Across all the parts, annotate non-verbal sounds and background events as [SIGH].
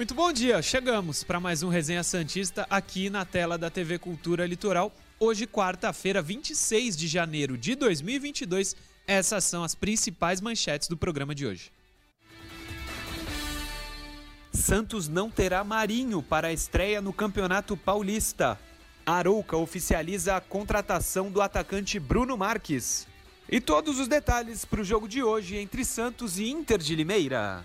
Muito bom dia, chegamos para mais um Resenha Santista aqui na tela da TV Cultura Litoral. Hoje, quarta-feira, 26 de janeiro de 2022. Essas são as principais manchetes do programa de hoje. Santos não terá Marinho para a estreia no Campeonato Paulista. Arouca oficializa a contratação do atacante Bruno Marques. E todos os detalhes para o jogo de hoje entre Santos e Inter de Limeira.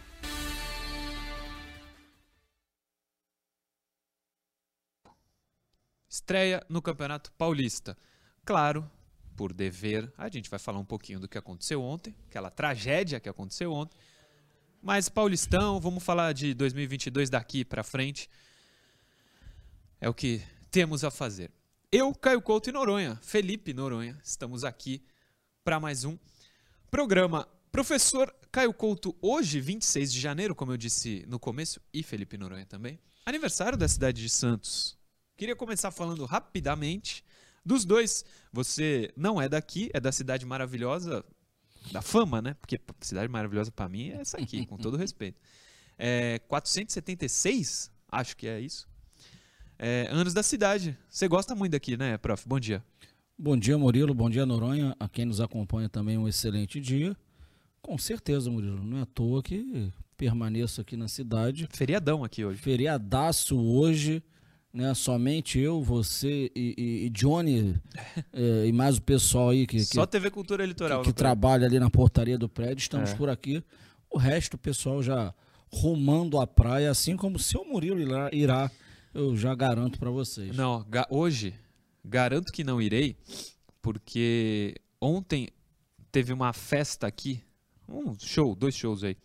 Estreia no Campeonato Paulista. Claro, por dever, a gente vai falar um pouquinho do que aconteceu ontem, aquela tragédia que aconteceu ontem. Mas Paulistão, vamos falar de 2022 daqui para frente. É o que temos a fazer. Eu, Caio Couto e Noronha, Felipe Noronha, estamos aqui para mais um programa. Professor Caio Couto, hoje, 26 de janeiro, como eu disse no começo, e Felipe Noronha também, aniversário da cidade de Santos. Queria começar falando rapidamente dos dois. Você não é daqui, é da cidade maravilhosa, da fama, né? Porque cidade maravilhosa para mim é essa aqui, com todo respeito. É 476, acho que é isso. É, anos da cidade. Você gosta muito daqui, né, prof? Bom dia. Bom dia, Murilo. Bom dia, Noronha. A quem nos acompanha também um excelente dia. Com certeza, Murilo. Não é à toa que permaneço aqui na cidade. Feriadão aqui hoje. Feriadaço hoje né? Somente eu, você e, e, e Johnny [LAUGHS] é, e mais o pessoal aí que, Só TV Cultura Litoral. que, que trabalha ali na portaria do prédio, estamos é. por aqui. O resto, o pessoal já rumando a praia, assim como o seu Murilo irá, irá eu já garanto para vocês. Não, ga hoje garanto que não irei, porque ontem teve uma festa aqui, um show, dois shows aí,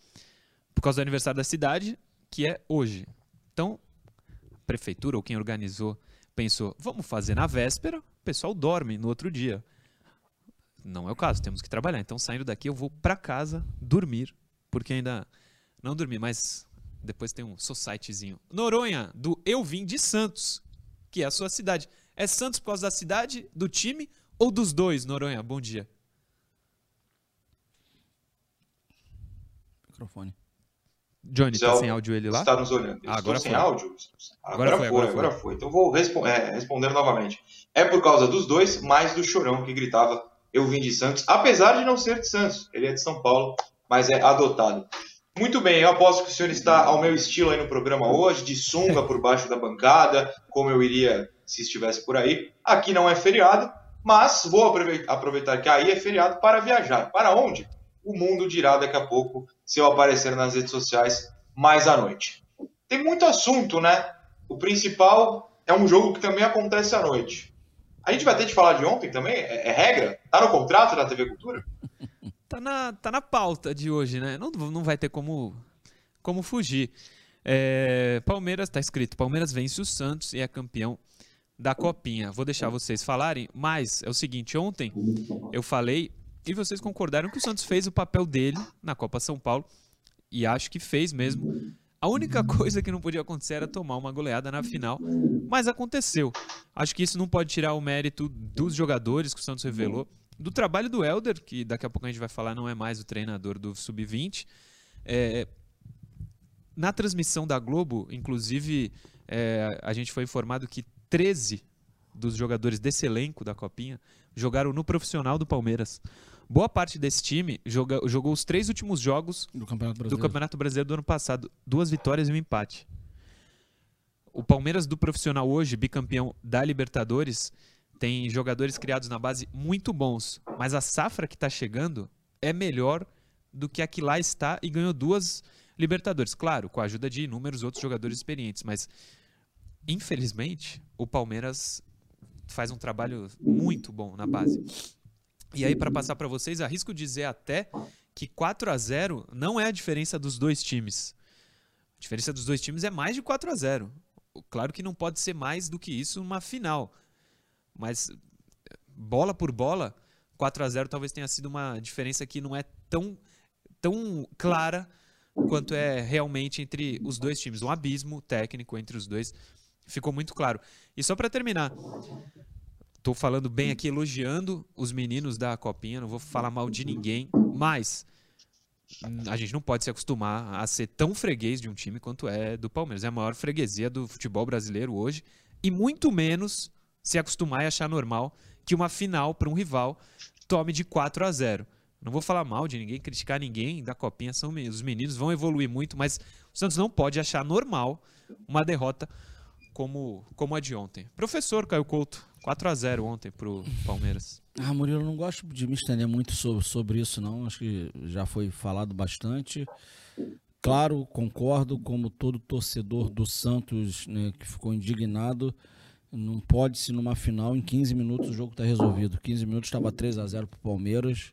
por causa do aniversário da cidade, que é hoje. Então, prefeitura ou quem organizou pensou, vamos fazer na véspera, o pessoal dorme no outro dia. Não é o caso, temos que trabalhar. Então, saindo daqui, eu vou para casa dormir, porque ainda não dormi, mas depois tem um societyzinho. Noronha, do Eu Vim de Santos, que é a sua cidade. É Santos por causa da cidade, do time ou dos dois, Noronha? Bom dia. Microfone. Johnny, tá sem áudio ele lá? Está nos olhando. Ah, agora sem foi. áudio? Agora, agora, foi, agora, agora foi. Então vou respo é, responder novamente. É por causa dos dois, mais do Chorão que gritava eu vim de Santos, apesar de não ser de Santos. Ele é de São Paulo, mas é adotado. Muito bem, eu aposto que o senhor está ao meu estilo aí no programa hoje, de sunga por baixo da bancada, como eu iria se estivesse por aí. Aqui não é feriado, mas vou aproveitar que aí é feriado para viajar. Para onde? O mundo dirá daqui a pouco se eu aparecer nas redes sociais mais à noite. Tem muito assunto, né? O principal é um jogo que também acontece à noite. A gente vai ter de falar de ontem também? É, é regra? Tá no contrato da TV Cultura? [LAUGHS] tá, na, tá na pauta de hoje, né? Não, não vai ter como, como fugir. É, Palmeiras, tá escrito, Palmeiras vence o Santos e é campeão da Copinha. Vou deixar vocês falarem, mas é o seguinte, ontem eu falei e vocês concordaram que o Santos fez o papel dele na Copa São Paulo. E acho que fez mesmo. A única [LAUGHS] coisa que não podia acontecer era tomar uma goleada na final, mas aconteceu. Acho que isso não pode tirar o mérito dos jogadores que o Santos revelou, do trabalho do Helder, que daqui a pouco a gente vai falar, não é mais o treinador do Sub-20. É, na transmissão da Globo, inclusive, é, a gente foi informado que 13 dos jogadores desse elenco da Copinha jogaram no profissional do Palmeiras. Boa parte desse time joga, jogou os três últimos jogos do Campeonato, do Campeonato Brasileiro do ano passado. Duas vitórias e um empate. O Palmeiras do profissional hoje, bicampeão da Libertadores, tem jogadores criados na base muito bons. Mas a safra que está chegando é melhor do que a que lá está e ganhou duas Libertadores. Claro, com a ajuda de inúmeros outros jogadores experientes. Mas, infelizmente, o Palmeiras faz um trabalho muito bom na base. E aí, para passar para vocês, arrisco dizer até que 4 a 0 não é a diferença dos dois times. A diferença dos dois times é mais de 4 a 0 Claro que não pode ser mais do que isso numa final. Mas bola por bola, 4 a 0 talvez tenha sido uma diferença que não é tão, tão clara quanto é realmente entre os dois times. Um abismo técnico entre os dois ficou muito claro. E só para terminar, Tô falando bem aqui, elogiando os meninos da Copinha, não vou falar mal de ninguém, mas a gente não pode se acostumar a ser tão freguês de um time quanto é do Palmeiras. É a maior freguesia do futebol brasileiro hoje. E muito menos se acostumar e achar normal que uma final para um rival tome de 4 a 0. Não vou falar mal de ninguém, criticar ninguém da copinha, são os meninos vão evoluir muito, mas o Santos não pode achar normal uma derrota como, como a de ontem. Professor Caio Couto, 4 a 0 ontem pro Palmeiras. Ah, Murilo, não gosto de me estender muito sobre, sobre isso, não. Acho que já foi falado bastante. Claro, concordo, como todo torcedor do Santos né, que ficou indignado, não pode se numa final, em 15 minutos o jogo está resolvido. 15 minutos estava 3 a 0 para o Palmeiras,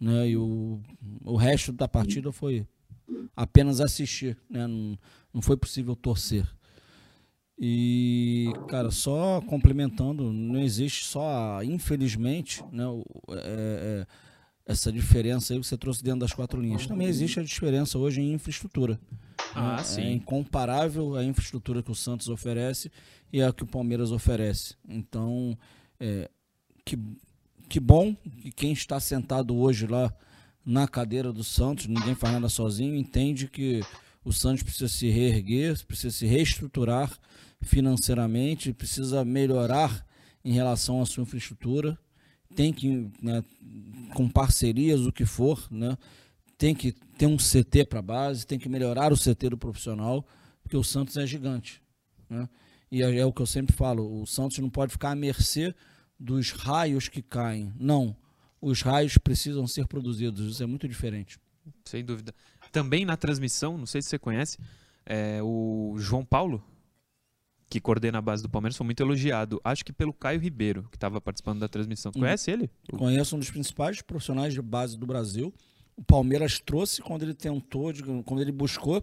né, e o, o resto da partida foi apenas assistir, né, não, não foi possível torcer. E, cara, só complementando, não existe só, infelizmente, né, é, é, essa diferença aí que você trouxe dentro das quatro linhas. Também existe a diferença hoje em infraestrutura. Ah, né? sim. É incomparável a infraestrutura que o Santos oferece e a que o Palmeiras oferece. Então, é, que, que bom que quem está sentado hoje lá na cadeira do Santos, ninguém faz nada sozinho, entende que o Santos precisa se reerguer, precisa se reestruturar financeiramente, precisa melhorar em relação à sua infraestrutura, tem que, né, com parcerias, o que for, né, tem que ter um CT para base, tem que melhorar o CT do profissional, porque o Santos é gigante. Né? E é, é o que eu sempre falo, o Santos não pode ficar à mercê dos raios que caem. Não, os raios precisam ser produzidos, isso é muito diferente. Sem dúvida. Também na transmissão, não sei se você conhece, é, o João Paulo, que coordena a base do Palmeiras, foi muito elogiado. Acho que pelo Caio Ribeiro, que estava participando da transmissão. Você conhece ele? Conheço um dos principais profissionais de base do Brasil. O Palmeiras trouxe quando ele tentou, quando ele buscou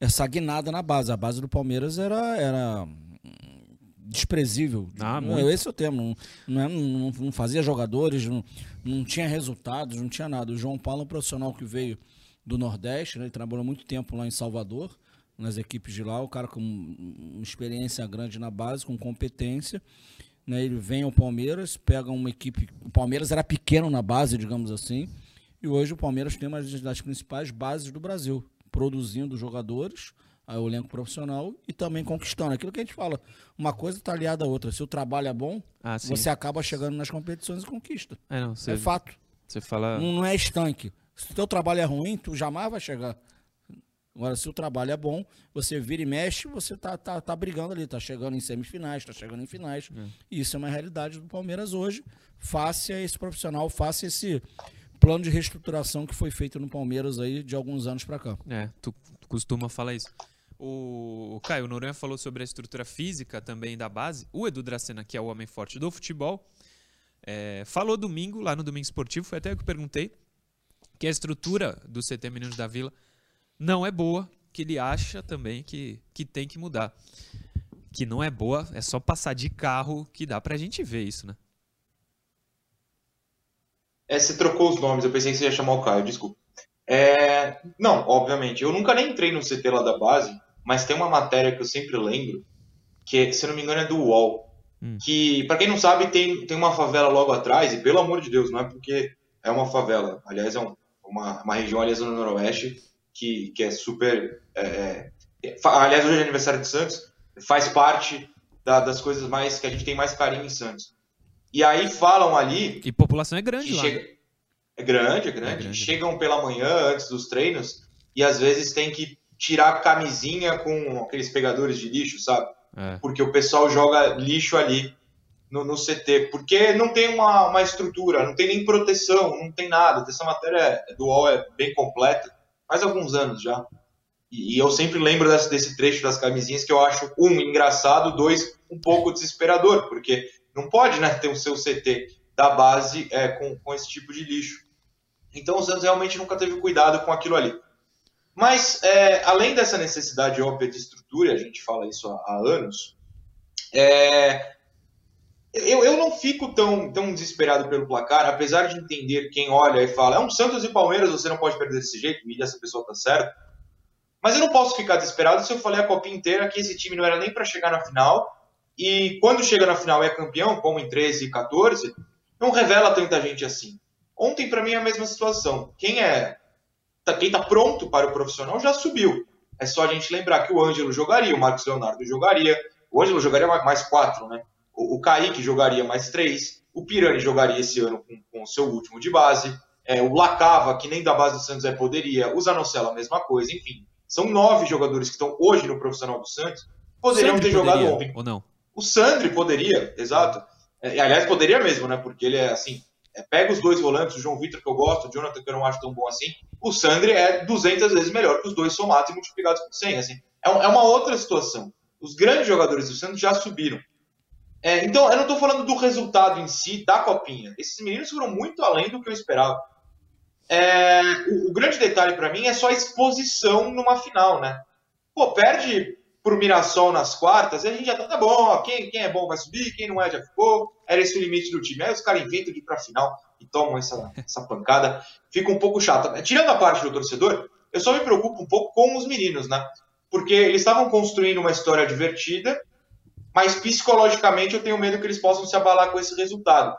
essa guinada na base. A base do Palmeiras era, era desprezível. Ah, não, esse é o termo. Não, não, não fazia jogadores, não, não tinha resultados, não tinha nada. O João Paulo é um profissional que veio do Nordeste, né? ele trabalhou muito tempo lá em Salvador nas equipes de lá, o cara com uma experiência grande na base, com competência. Né, ele vem ao Palmeiras, pega uma equipe. O Palmeiras era pequeno na base, digamos assim, e hoje o Palmeiras tem uma das principais bases do Brasil, produzindo jogadores, o elenco profissional e também conquistando. Aquilo que a gente fala, uma coisa está aliada à outra. Se o trabalho é bom, Ah, você acaba chegando nas competições e conquista. É, não, você, É fato. você fala. Não, não é estanque. Se o teu trabalho é ruim, tu jamais vai chegar. Agora, se o trabalho é bom, você vira e mexe, você tá, tá, tá brigando ali, tá chegando em semifinais, tá chegando em finais. E isso é uma realidade do Palmeiras hoje, face a esse profissional, face a esse plano de reestruturação que foi feito no Palmeiras aí de alguns anos para cá. É, tu costuma falar isso. O, o Caio Noronha falou sobre a estrutura física também da base. O Edu Dracena, que é o homem forte do futebol, é, falou domingo, lá no Domingo Esportivo, foi até eu que perguntei, que a estrutura do CT Meninos da Vila não é boa, que ele acha também que, que tem que mudar. Que não é boa, é só passar de carro que dá pra gente ver isso, né? É, você trocou os nomes, eu pensei que você ia chamar o Caio, desculpa. É, não, obviamente, eu nunca nem entrei no CT lá da base, mas tem uma matéria que eu sempre lembro, que, se não me engano, é do UOL. Hum. Que, pra quem não sabe, tem, tem uma favela logo atrás, e pelo amor de Deus, não é porque é uma favela, aliás, é um, uma, uma região ali no Noroeste que, que é super. é, é, aliás, hoje é aniversário de Santos, faz parte da- das coisas mais que a gente tem mais carinho em Santos. E aí falam ali E população é grande lá. chega... É grande, é grande. É grande. Chegam pela manhã antes dos treinos e às vezes tem que tirar a camisinha com aqueles pegadores de lixo, sabe? É. Porque o pessoal joga lixo ali no, no CT. Porque não tem uma, uma estrutura, não tem nem proteção, não tem nada. Essa matéria do UOL é bem completa, faz alguns anos já. E, e eu sempre lembro desse, desse trecho das camisinhas que eu acho, um, engraçado, dois, um pouco desesperador, porque não pode né, ter o seu CT da base é, com, com esse tipo de lixo. Então o Santos realmente nunca teve cuidado com aquilo ali. Mas, é, além dessa necessidade óbvia de estrutura, a gente fala isso há, há anos, é, eu, eu não fico tão, tão desesperado pelo placar, apesar de entender quem olha e fala, é um Santos e Palmeiras, você não pode perder desse jeito, e essa pessoa tá certa. Mas eu não posso ficar desesperado se eu falei a Copinha inteira que esse time não era nem para chegar na final, e quando chega na final é campeão, como em 13 e 14, não revela tanta gente assim. Ontem, para mim, é a mesma situação. Quem é tá, quem tá pronto para o profissional já subiu. É só a gente lembrar que o Ângelo jogaria, o Marcos Leonardo jogaria, o Ângelo jogaria mais quatro, né? O, o Kaique jogaria mais três, o Pirani jogaria esse ano com, o seu último de base, é, o Lacava, que nem da base do Santos é, poderia, o Zanocelo a mesma coisa, enfim. São nove jogadores que estão hoje no profissional do Santos, poderiam ter jogado poderia, ontem. Ou não? O Sandri poderia, exato. É, aliás, poderia mesmo, né? Porque ele é assim. É, pega os dois volantes, o João Vitor, que eu gosto, o Jonathan, que eu não acho tão bom assim. O Sandri é 200 vezes melhor que os dois somados e multiplicados por 100. Assim. É, é uma outra situação. Os grandes jogadores do Santos já subiram. É, então, eu não estou falando do resultado em si da copinha. Esses meninos foram muito além do que eu esperava. É, o, o, grande detalhe para mim é só a exposição numa final, né? Pô, perde pro Mirassol nas quartas, e a gente já tá, tá bom, ó, quem, quem é bom vai subir, quem não é já ficou, era esse o limite do time. Aí os caras inventam de ir pra final e tomam essa, essa pancada, fica um pouco chato. Tirando a parte do torcedor, eu só me preocupo um pouco com os meninos, né? Porque eles estavam construindo uma história divertida, mas psicologicamente eu tenho medo que eles possam se abalar com esse resultado.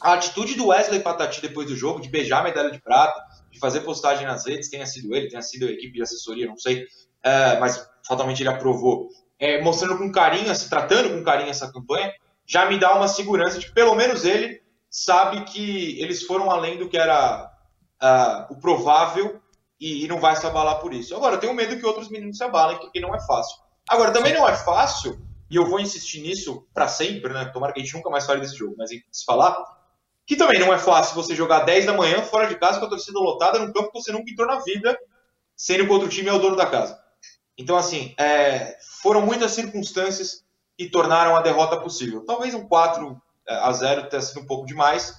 A atitude do Wesley Patati depois do jogo, de beijar a medalha de prata, de fazer postagem nas redes, tenha sido ele, tenha sido a equipe de assessoria, não sei, é, mas fatalmente ele aprovou, é, mostrando com carinho, se tratando com carinho essa campanha, já me dá uma segurança de que pelo menos ele sabe que eles foram além do que era uh, o provável e, e, não vai se abalar por isso. Agora, eu tenho medo que outros meninos se abalem, porque não é fácil. Agora, também não é fácil, e eu vou insistir nisso para sempre, né? Tomara que a gente nunca mais fale desse jogo, mas se falar, que também não é fácil você jogar 10 da manhã fora de casa com a torcida lotada num campo que você nunca entrou na vida, sendo que outro time é o dono da casa. Então, assim, é, foram muitas circunstâncias que tornaram a derrota possível. Talvez um 4 é, a 0 tenha sido um pouco demais,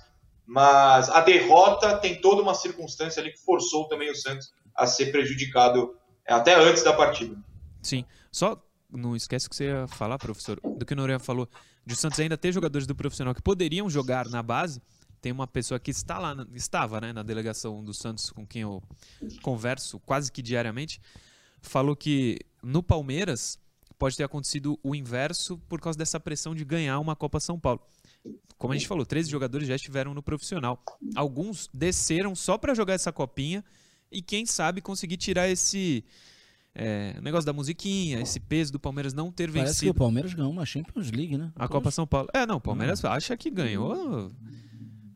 mas a derrota tem toda uma circunstância ali que forçou também o Santos a ser prejudicado é, até antes da partida. Sim, só não esquece que você ia falar, professor, do que o Noronha falou, de o Santos ainda ter jogadores do profissional que poderiam jogar na base. Tem uma pessoa que está lá, estava né, na delegação do Santos com quem eu converso quase que diariamente, falou que no Palmeiras pode ter acontecido o inverso por causa dessa pressão de ganhar uma Copa São Paulo. Como a gente falou, 13 jogadores já estiveram no profissional. Alguns desceram só para jogar essa copinha e quem sabe conseguir tirar esse é, negócio da musiquinha, esse peso do Palmeiras não ter Parece vencido. que o Palmeiras ganhou uma Champions League, né? A Copa São Paulo. É, não, o Palmeiras acha que ganhou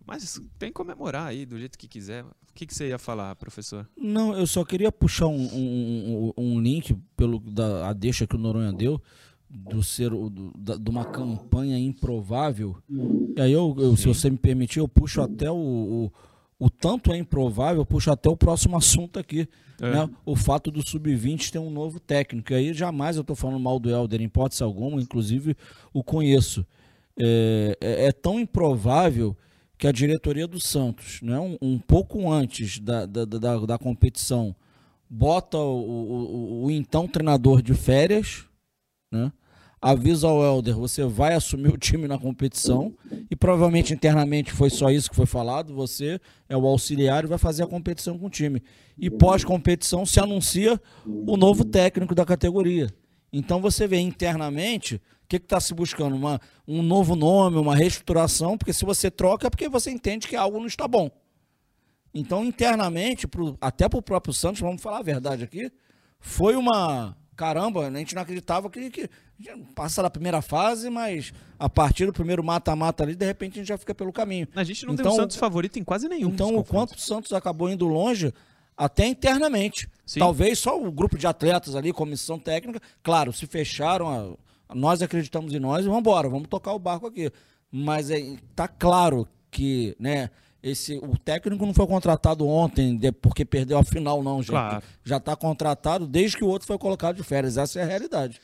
mas tem que comemorar aí do jeito que quiser. O que, que você ia falar, professor? Não, eu só queria puxar um, um, um link pelo da a deixa que o Noronha deu do ser do, da, de uma campanha improvável. E aí eu, eu se você me permitir, eu puxo até o, o, o, tanto é improvável, eu puxo até o próximo assunto aqui. É. Né? O fato do sub-20 ter um novo técnico. E aí jamais eu estou falando mal do Helder, em hipótese alguma, inclusive o conheço. É, é, é tão improvável que a diretoria do Santos, né, um, um pouco antes da, da, da, da competição, bota o, o, o, então treinador de férias, né, avisa ao Helder, você vai assumir o time na competição, e provavelmente internamente foi só isso que foi falado, você é o auxiliar e vai fazer a competição com o time. E pós-competição se anuncia o novo técnico da categoria. Então você vê internamente que está se buscando? Uma, um novo nome, uma reestruturação, porque se você troca é porque você entende que algo não está bom. Então, internamente, pro, até para o próprio Santos, vamos falar a verdade aqui, foi uma. Caramba, a gente não acreditava que, que passa da primeira fase, mas a partir do primeiro mata-mata ali, de repente a gente já fica pelo caminho. A gente não então, tem o Santos favorito em quase nenhum. Então, o quanto o Santos acabou indo longe, até internamente. Sim. Talvez só o grupo de atletas ali, comissão técnica, claro, se fecharam. Nós acreditamos em nós e vamos embora, vamos tocar o barco aqui. Mas é, tá claro que, né, esse, o técnico não foi contratado ontem porque perdeu a final, não, gente. Claro. Já está contratado desde que o outro foi colocado de férias. Essa é a realidade.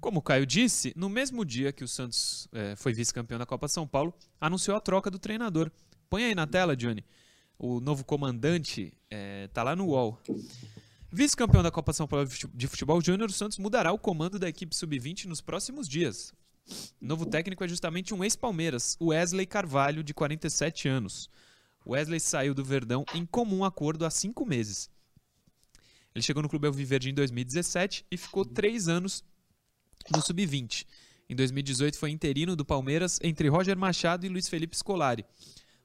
Como o Caio disse, no mesmo dia que o Santos é, foi vice-campeão da Copa São Paulo, anunciou a troca do treinador. Põe aí na tela, Johnny. O novo comandante está é, lá no UOL. Vice-campeão da Copa São Paulo de Futebol Júnior, o Santos mudará o comando da equipe sub-20 nos próximos dias. Novo técnico é justamente um ex-Palmeiras, Wesley Carvalho, de 47 anos. Wesley saiu do Verdão em comum acordo há cinco meses. Ele chegou no Clube Alviverde em 2017 e ficou três anos no sub-20. Em 2018 foi interino do Palmeiras entre Roger Machado e Luiz Felipe Scolari.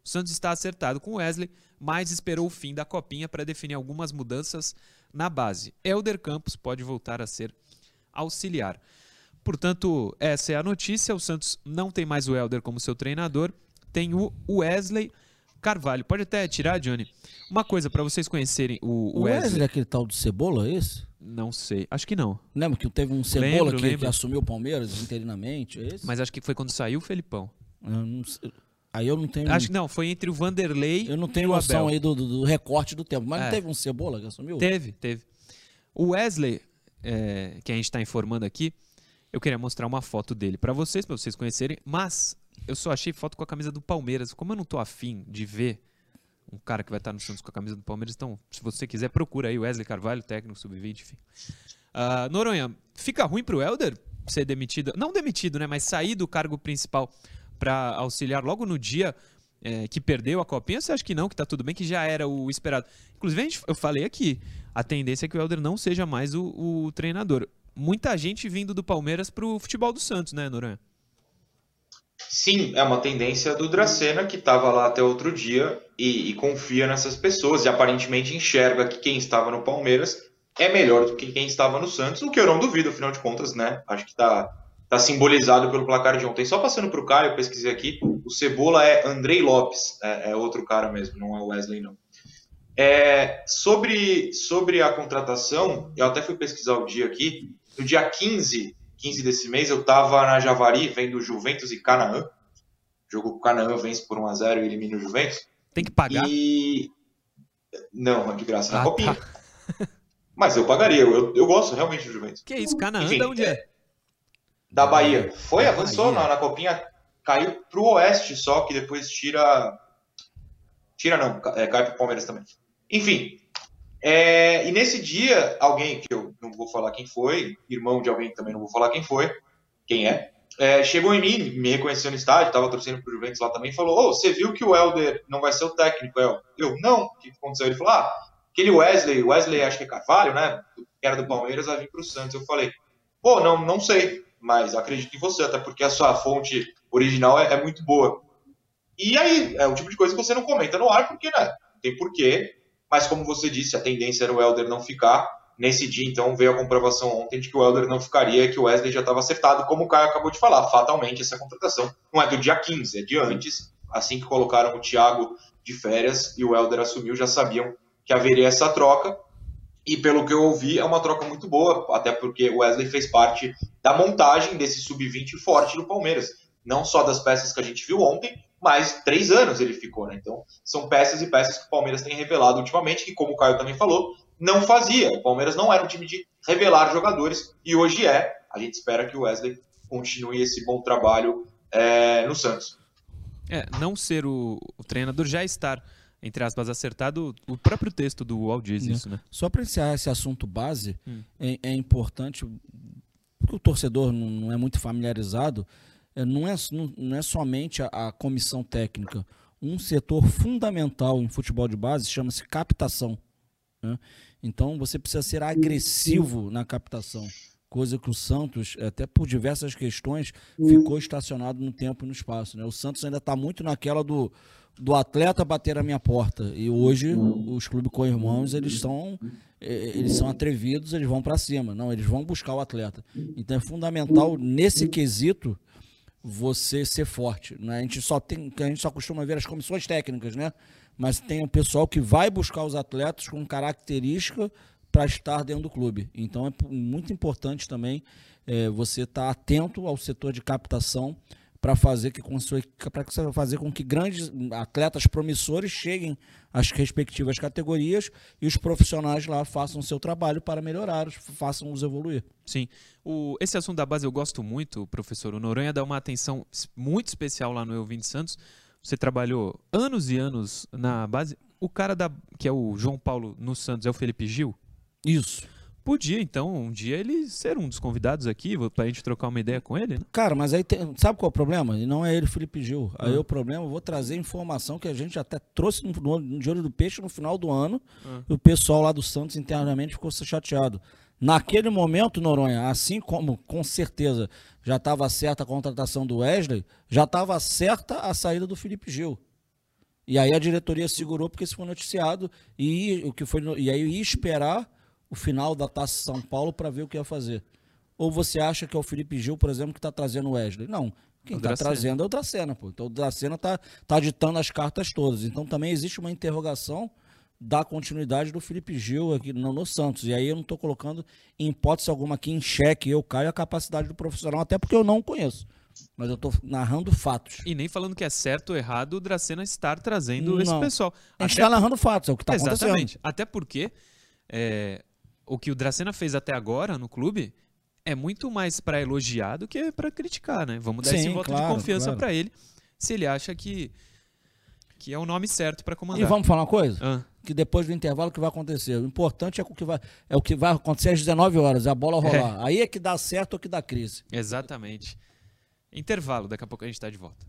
O Santos está acertado com Wesley, mas esperou o fim da copinha para definir algumas mudanças na base. Elder Campos pode voltar a ser auxiliar. Portanto, essa é a notícia. O Santos não tem mais o Elder como seu treinador, tem o Wesley Carvalho. Pode até tirar, Johnny. Uma coisa para vocês conhecerem o, O Wesley. Wesley é aquele tal do Cebola, é esse? Não sei, acho que não. Lembra que teve um Cebola Lembro, que, lembro. que assumiu o Palmeiras interinamente? É esse? Mas acho que foi quando saiu o Felipão. Eu. Aí eu não tenho. Acho que não, foi entre o Vanderlei Eu não e tenho o noção aí do, do- do recorte do tempo. Mas É. não teve um Cebola que assumiu? Teve, teve. O Wesley, é, que a gente está informando aqui, eu queria mostrar uma foto dele para vocês, para vocês conhecerem, mas eu só achei foto com a camisa do Palmeiras. Como eu não tô afim de ver um cara que vai estar no Santos com a camisa do Palmeiras, então, se você quiser, procura aí Wesley Carvalho, técnico sub-20, enfim. Ah, Noronha, fica ruim pro Helder ser demitido? Não demitido, né? Mas sair do cargo principal para auxiliar logo no dia é, que perdeu a copinha? Você acha que não, que tá tudo bem, que já era o esperado? Inclusive, eu falei aqui, a tendência é que o Helder não seja mais o, o treinador. Muita gente vindo do Palmeiras pro futebol do Santos, né, Noronha? Sim, é uma tendência do Dracena, que estava lá até outro dia e, e confia nessas pessoas e aparentemente enxerga que quem estava no Palmeiras é melhor do que quem estava no Santos, o que eu não duvido, afinal de contas, né? Acho que está tá simbolizado pelo placar de ontem. Só passando para o Caio, eu pesquisei aqui, o Cebola é Andrei Lopes, é, é outro cara mesmo, não é o Wesley, não. É, sobre, sobre a contratação, eu até fui pesquisar o dia aqui, no dia 15, 15 desse mês, eu estava na Javari vendo Juventus e Canaã. Jogo que o Canaã vence por 1x0 e elimina o Juventus. Tem que pagar. E. Não, é de graça na Ah, copinha. tá. [LAUGHS] Mas eu pagaria, eu, eu gosto realmente do Juventus. Que isso, Canaã, Enfim, de onde é? Da Bahia. Foi, Da avançou Bahia. na, na copinha, caiu pro Oeste só, que depois tira. Tira não, é, cai pro Palmeiras também. Enfim. É, e nesse dia, alguém, que eu não vou falar quem foi, irmão de alguém que também não vou falar quem foi, quem é, é, chegou em mim, me reconheceu no estádio, tava torcendo pro Juventus lá também, falou: Ô, você viu que o Helder não vai ser o técnico, El? Eu, não. O que aconteceu? Ele falou: Ah, aquele Wesley, Wesley acho que é Carvalho, né? Que era do Palmeiras, vai vir pro Santos. Eu falei: Pô, não, não sei, mas acredito em você, até porque a sua fonte original é, é muito boa. E aí, é o tipo de coisa que você não comenta no ar, porque, né? Não tem porquê. Mas como você disse, a tendência era o Helder não ficar. Nesse dia, então, veio a comprovação ontem de que o Helder não ficaria, que o Wesley já estava acertado, como o Caio acabou de falar. Fatalmente, essa contratação não é do dia 15, é de antes. Assim que colocaram o Thiago de férias e o Helder assumiu, já sabiam que haveria essa troca. E pelo que eu ouvi, é uma troca muito boa, até porque o Wesley fez parte da montagem desse sub-20 forte do Palmeiras. Não só das peças que a gente viu ontem, mas três anos ele ficou, né? Então, são peças e peças que o Palmeiras tem revelado ultimamente, que, como o Caio também falou, não fazia. O Palmeiras não era um time de revelar jogadores, e hoje é. A gente espera que o Wesley continue esse bom trabalho é, no Santos. É, não ser o, o treinador, já estar, entre aspas, acertado, o próprio texto do UOL diz isso, né? Só para encerrar esse assunto base, Hum. é, é importante, porque o torcedor não, não é muito familiarizado, não, é, não, é somente a, a comissão técnica. Um setor fundamental em futebol de base chama-se captação. né? Então você precisa ser agressivo na captação. Coisa que o Santos, até por diversas questões, ficou estacionado no tempo e no espaço. Né? O Santos ainda está muito naquela do, do atleta bater a minha porta. E hoje os clubes com irmãos eles são eles são atrevidos, eles vão para cima. Não, eles vão buscar o atleta. Então é fundamental nesse quesito você ser forte. Né? A gente só tem, a gente só costuma ver as comissões técnicas, né? Mas tem o pessoal que vai buscar os atletas com característica para estar dentro do clube. Então é muito importante também eh, você estar atento ao setor de captação para fazer que com sua- fazer com que grandes atletas promissores cheguem às respectivas categorias e os profissionais lá façam o seu trabalho para melhorar, façam os evoluir. Sim. O, esse assunto da base eu gosto muito, professor. O Noronha dá uma atenção muito especial lá no Elvin Santos. Você trabalhou anos e anos na base. O cara da, que é o João Paulo no Santos é o Felipe Gil. Isso. Podia, então, um dia ele ser um dos convidados aqui, para a gente trocar uma ideia com ele, né? Cara, mas aí tem- sabe qual é o problema? E não é ele, Felipe Gil. Aí Ah. o problema, eu vou trazer informação que a gente até trouxe no, no, no De Olho do Peixe no final do ano. Ah. E o pessoal lá do Santos internamente ficou chateado. Naquele momento, Noronha, assim como com certeza já estava certa a contratação do Wesley, já estava certa a saída do Felipe Gil. E aí a diretoria segurou porque isso foi noticiado e o que foi no- e aí ia esperar o final da Taça São Paulo para ver o que ia fazer. Ou você acha que é o Felipe Gil, por exemplo, que está trazendo o Wesley? Não. Quem está trazendo é o Dracena, pô. Então o Dracena está tá ditando as cartas todas. Então também existe uma interrogação da continuidade do Felipe Gil aqui no, no Santos. E aí eu não estou colocando em hipótese alguma aqui em xeque, eu caio a capacidade do profissional, até porque eu não conheço. Mas eu estou narrando fatos. E nem falando que é certo ou errado o Dracena estar trazendo esse Não. pessoal. A gente está narrando fatos, é o que está acontecendo. Exatamente. Até porque é, o que o Dracena fez até agora no clube é muito mais para elogiar do que para criticar, né? Vamos dar esse Sim, voto claro, de confiança claro. para ele, se ele acha que que é o nome certo para comandar. E vamos falar uma coisa? Ah, Que depois do intervalo o que vai acontecer? O importante é o que vai, é o que vai acontecer às 19 horas, é a bola rolar. Aí é que dá certo ou que dá crise. exatamente. Intervalo, daqui a pouco a gente está de volta.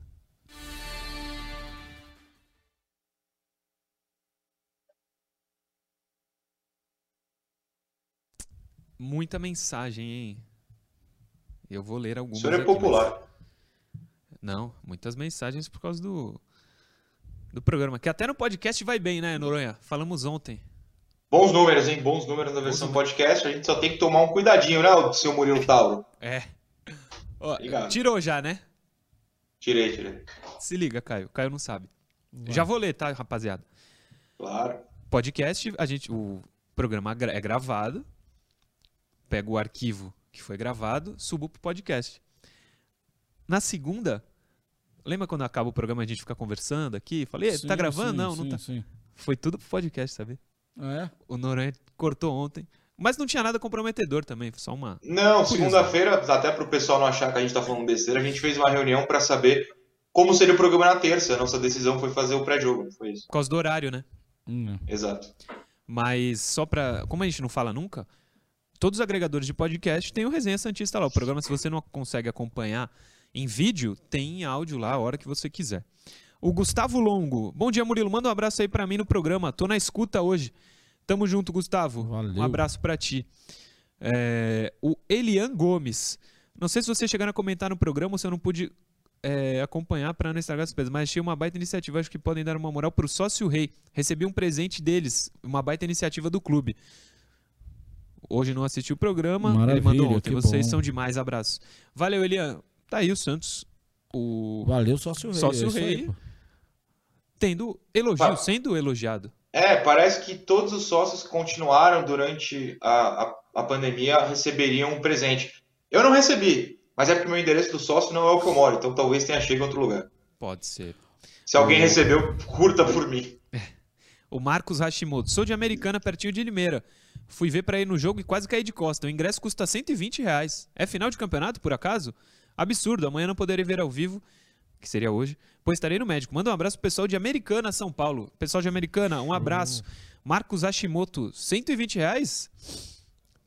Muita mensagem, hein? Eu vou ler O algumas. senhor é aqui, mas- popular. Não, muitas mensagens por causa do, do programa. Que até no podcast vai bem, né, Noronha? Falamos ontem. Bons números, hein? Bons números na versão podcast. A gente só tem que tomar um cuidadinho, né, o seu Murilo Tauro? [LAUGHS] É. Ó, tirou já, né? Tirei, tirei. Se liga, Caio. Caio não sabe. Já vou ler, tá, rapaziada? Claro. Podcast, a gente, o programa gra- é gravado. Pego o arquivo que foi gravado, subo pro podcast. Na segunda, lembra quando acaba o programa a gente fica conversando aqui? Falei, "Ei, tá Sim, gravando? sim, não, não sim, tá. sim. Foi tudo pro podcast, sabe? É? O Noronha cortou ontem. Mas não tinha nada comprometedor também, foi só uma. Não, segunda-feira, até pro pessoal não achar que a gente tá falando besteira, a gente fez uma reunião pra saber como seria o programa na terça. Nossa decisão foi fazer o pré-jogo, foi isso. Por causa do horário, né? Hum. Exato. Mas só pra. Como a gente não fala nunca, todos os agregadores de podcast têm o Resenha Santista lá. O programa, se você não consegue acompanhar em vídeo, tem em áudio lá a hora que você quiser. O Gustavo Longo. Bom dia, Murilo. Manda um abraço aí pra mim no programa. Tô na escuta hoje. Tamo junto, Gustavo. Valeu. Um abraço pra ti. É, o Elian Gomes. Não sei se vocês chegaram a comentar no programa ou se eu não pude é, acompanhar para não estragar as despesas, mas achei uma baita iniciativa. Acho que podem dar uma moral pro sócio rei. Recebi um presente deles, uma baita iniciativa do clube. Hoje não assisti o programa, ele Maravilha, mandou ontem. que Vocês bom. são demais, abraço. Valeu, Elian. Tá aí o Santos. O Valeu, sócio rei. Sócio é rei. tendo elogio, sendo elogiado. É, parece que todos os sócios que continuaram durante a, a, a pandemia receberiam um presente. Eu não recebi, mas é porque meu endereço do sócio não é o que eu moro, então talvez tenha chegado em outro lugar. Pode ser. Se alguém Hum. recebeu, curta por mim. [LAUGHS] O Marcos Hashimoto. Sou de Americana, pertinho de Limeira. Fui ver pra ir no jogo e quase caí de costa. O ingresso custa 120 reais. É final de campeonato, por acaso? Absurdo. Amanhã não poderei ver ao vivo, que seria hoje, pois estarei no médico. Manda um abraço pro pessoal de Americana, São Paulo. Pessoal de Americana, um abraço. Marcos Hashimoto, 120 reais?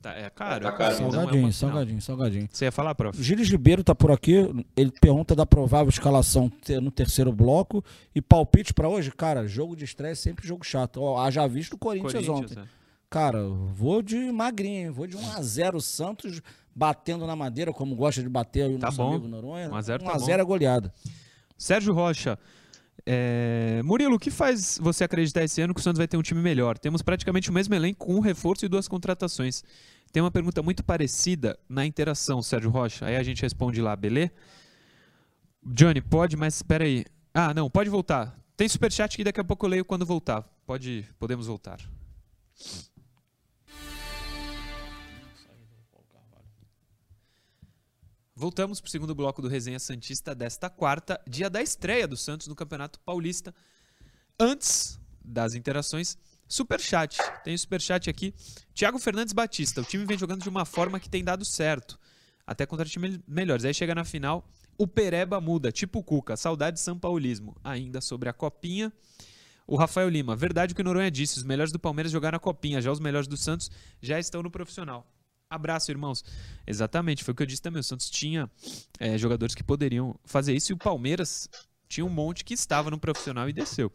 Tá, é caro. Tá é caro. não é Salgadinho, uma salgadinho, salgadinho. Você ia falar, prof? Gilles Ribeiro tá por aqui. Ele pergunta da provável escalação no terceiro bloco. E palpite pra hoje, cara, jogo de estreia é sempre jogo chato. Ó, haja visto o Corinthians, ontem. é. Cara, vou de magrinho, hein? vou de 1x0 Santos batendo na madeira, como gosta de bater aí o Tá nosso bom. amigo Noronha. 1 a 0 tá 1x0 é goleada. Sérgio Rocha. é, Murilo, o que faz você acreditar esse ano que o Santos vai ter um time melhor? Temos praticamente o mesmo elenco com um reforço e duas contratações. Tem uma pergunta muito parecida na interação, Sérgio Rocha. Aí a gente responde lá, beleza? Johnny, pode, mas espera aí. Ah, não, pode voltar. Tem superchat que daqui a pouco eu leio quando voltar. Pode, podemos voltar. Voltamos para o segundo bloco do Resenha Santista desta quarta, dia da estreia do Santos no Campeonato Paulista. Antes das interações, superchat. Tem superchat aqui. Thiago Fernandes Batista. O time vem jogando de uma forma que tem dado certo. Até contra times melhores. Aí chega na final, o Pereba muda, tipo Cuca. Saudade de São Paulismo. Ainda sobre a Copinha. O Rafael Lima. Verdade o que o Noronha disse. Os melhores do Palmeiras jogaram a Copinha. Já os melhores do Santos já estão no profissional. Abraço, irmãos. Exatamente, foi o que eu disse também. O Santos tinha é, jogadores que poderiam fazer isso e o Palmeiras tinha um monte que estava no profissional e desceu.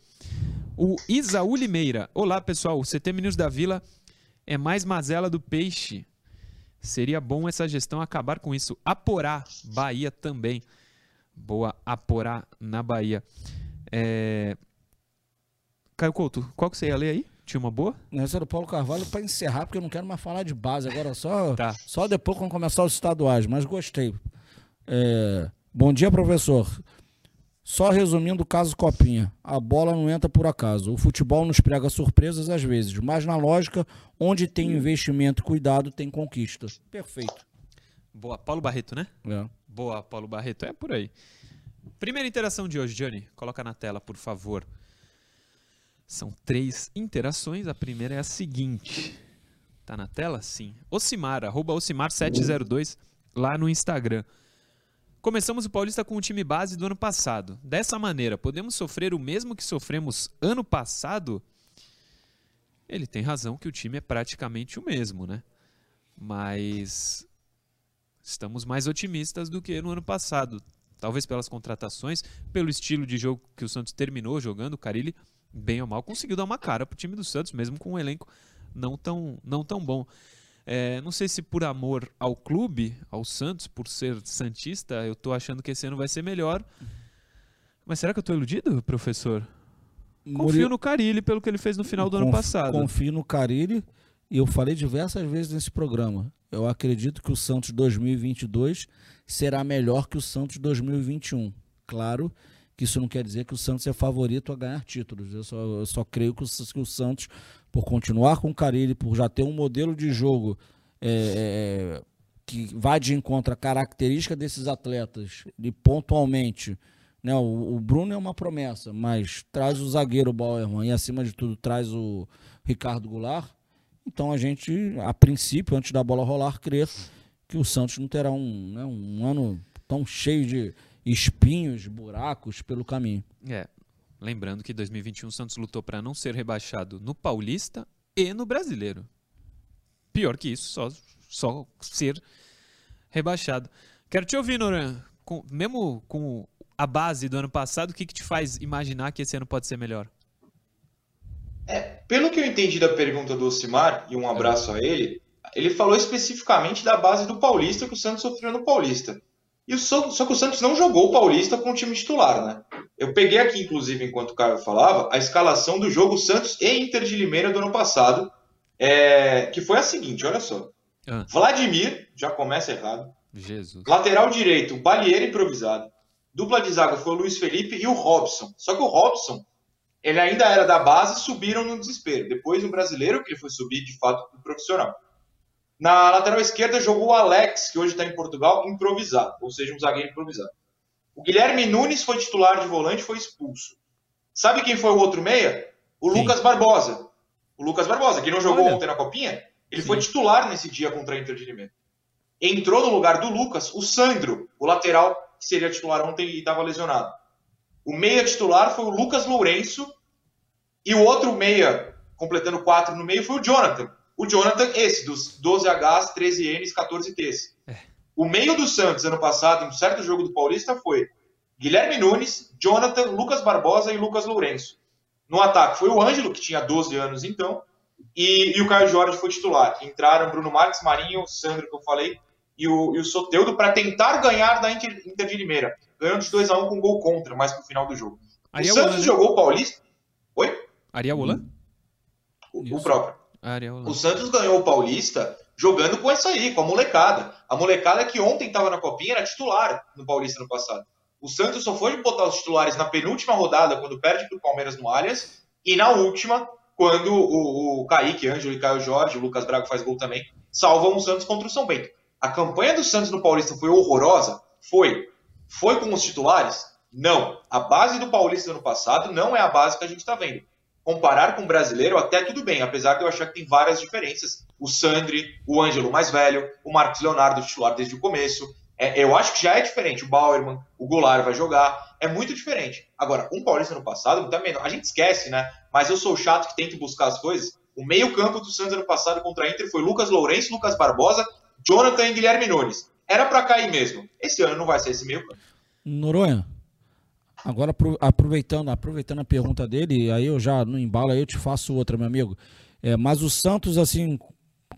O Isaú Limeira. Olá, pessoal. O CT Meninos da Vila é mais mazela do peixe. Seria bom essa gestão acabar com isso. Aporá, Bahia também. Boa, Aporá na Bahia. É, Caio Couto, qual que você ia ler aí? Tinha uma boa? Essa é do Paulo Carvalho para encerrar, porque eu não quero mais falar de base agora, só, Tá. só depois quando começar os estaduais, mas gostei. É, bom dia, professor. Só resumindo o caso Copinha, a bola não entra por acaso. O futebol nos prega surpresas às vezes, mas na lógica, onde tem investimento e cuidado, tem conquista. Perfeito. Boa. Paulo Barreto, né? É. Boa, Paulo Barreto. É por aí. Primeira interação de hoje, Johnny. Coloca na tela, por favor. São três interações. A primeira é a seguinte. Tá na tela? Sim. Ocimar, arroba Ocimar702, lá no Instagram. Começamos o Paulista com o time base do ano passado. Dessa maneira, podemos sofrer o mesmo que sofremos ano passado? Ele tem razão que o time é praticamente o mesmo, né? Mas estamos mais otimistas do que no ano passado. Talvez pelas contratações, pelo estilo de jogo que o Santos terminou jogando, o Carilli, bem ou mal, conseguiu dar uma cara pro time do Santos, mesmo com um elenco não tão, não tão bom. É, não sei se por amor ao clube, ao Santos, por ser Santista, eu tô achando que esse ano vai ser melhor. Mas será que eu tô iludido, professor? Confio no Carilli pelo que ele fez no final do ano passado. Confio no Carilli e eu falei diversas vezes nesse programa. Eu acredito que o Santos 2022 será melhor que o Santos 2021. Claro que isso não quer dizer que o Santos é favorito a ganhar títulos. Eu só, eu só creio que o, que o Santos, por continuar com o Carilli, por já ter um modelo de jogo é, é, que vai de encontro à característica desses atletas e pontualmente né, o, o Bruno é uma promessa, mas traz o zagueiro Bauerman e, acima de tudo, traz o Ricardo Goulart. Então a gente, a princípio, antes da bola rolar, crer que o Santos não terá um, né, um ano tão cheio de espinhos, buracos pelo caminho. É, lembrando que 2021 o Santos lutou para não ser rebaixado no Paulista e no Brasileiro. Pior que isso, só, só ser rebaixado. Quero te ouvir, Noran. Com- mesmo com a base do ano passado, o que, que te faz imaginar que esse ano pode ser melhor? Pelo que eu entendi da pergunta do Ocimar, e um abraço a ele, ele falou especificamente da base do Paulista que o Santos sofreu no Paulista. E o, só, só que o Santos não jogou o Paulista com o time titular, né? Eu peguei aqui, inclusive, enquanto o Caio falava, a escalação do jogo Santos e Inter de Limeira do ano passado, é, que foi a seguinte, olha só. Ah. Vladimir, já começa errado. Jesus. Lateral direito, Balieiro improvisado. Dupla de zaga foi o Luiz Felipe e o Robson. Só que o Robson, ele ainda era da base e subiram no desespero. Depois no brasileiro, que ele foi subir de fato pro profissional. Na lateral esquerda jogou o Alex, que hoje está em Portugal, improvisado, ou seja, um zagueiro improvisado. O Guilherme Nunes foi titular de volante e foi expulso. Sabe quem foi o outro meia? O Quem? Lucas Barbosa. O Lucas Barbosa, que não jogou Olha. ontem na Copinha, ele Sim. foi titular nesse dia contra a Inter de Limeira. Entrou no lugar do Lucas o Sandro, o lateral que seria titular ontem e estava lesionado. O meia titular foi o Lucas Lourenço e o outro meia, completando quatro no meio, foi o Jonathan. O Jonathan, esse, dos 12Hs, 13Ns, 14Ts. O meio do Santos, ano passado, em um certo jogo do Paulista, foi Guilherme Nunes, Jonathan, Lucas Barbosa e Lucas Lourenço. No ataque foi o Ângelo, que tinha 12 anos então, e, e o Caio Jorge foi titular. Entraram Bruno Marques, Marinho, Sandro, que eu falei, e o, e o Soteudo para tentar ganhar da Inter, Inter de Limeira. Ganhando de 2x1 com gol contra, mais pro final do jogo. Ariel o Santos né? jogou o Paulista. Oi? Ariel Holan? O, o próprio. O Santos ganhou o Paulista jogando com essa aí, com a molecada. A molecada que ontem estava na Copinha era titular no Paulista no passado. O Santos só foi botar os titulares na penúltima rodada, quando perde para o Palmeiras no Allianz, e na última, quando o, o Kaique, Ângelo e Caio Jorge, o Lucas Braga faz gol também, salvam o Santos contra o São Bento. A campanha do Santos no Paulista foi horrorosa? Foi. Foi com os titulares? Não. A base do Paulista ano passado não é a base que a gente está vendo comparar com o brasileiro, até tudo bem, apesar de eu achar que tem várias diferenças. O Sandri, o Ângelo mais velho, o Marcos Leonardo titular desde o começo. É, eu acho que já é diferente. O Bauerman, o Goulart vai jogar. É muito diferente. Agora, um Paulista no passado, também a gente esquece, né? Mas eu sou chato que tento buscar as coisas. O meio-campo do Santos ano passado contra a Inter foi Lucas Lourenço, Lucas Barbosa, Jonathan e Guilherme Nunes. Era para cair mesmo. Esse ano não vai ser esse meio-campo. Noronha, agora apro- aproveitando, aproveitando a pergunta dele, aí eu já no embalo aí eu te faço outra, meu amigo. É, mas o Santos, assim,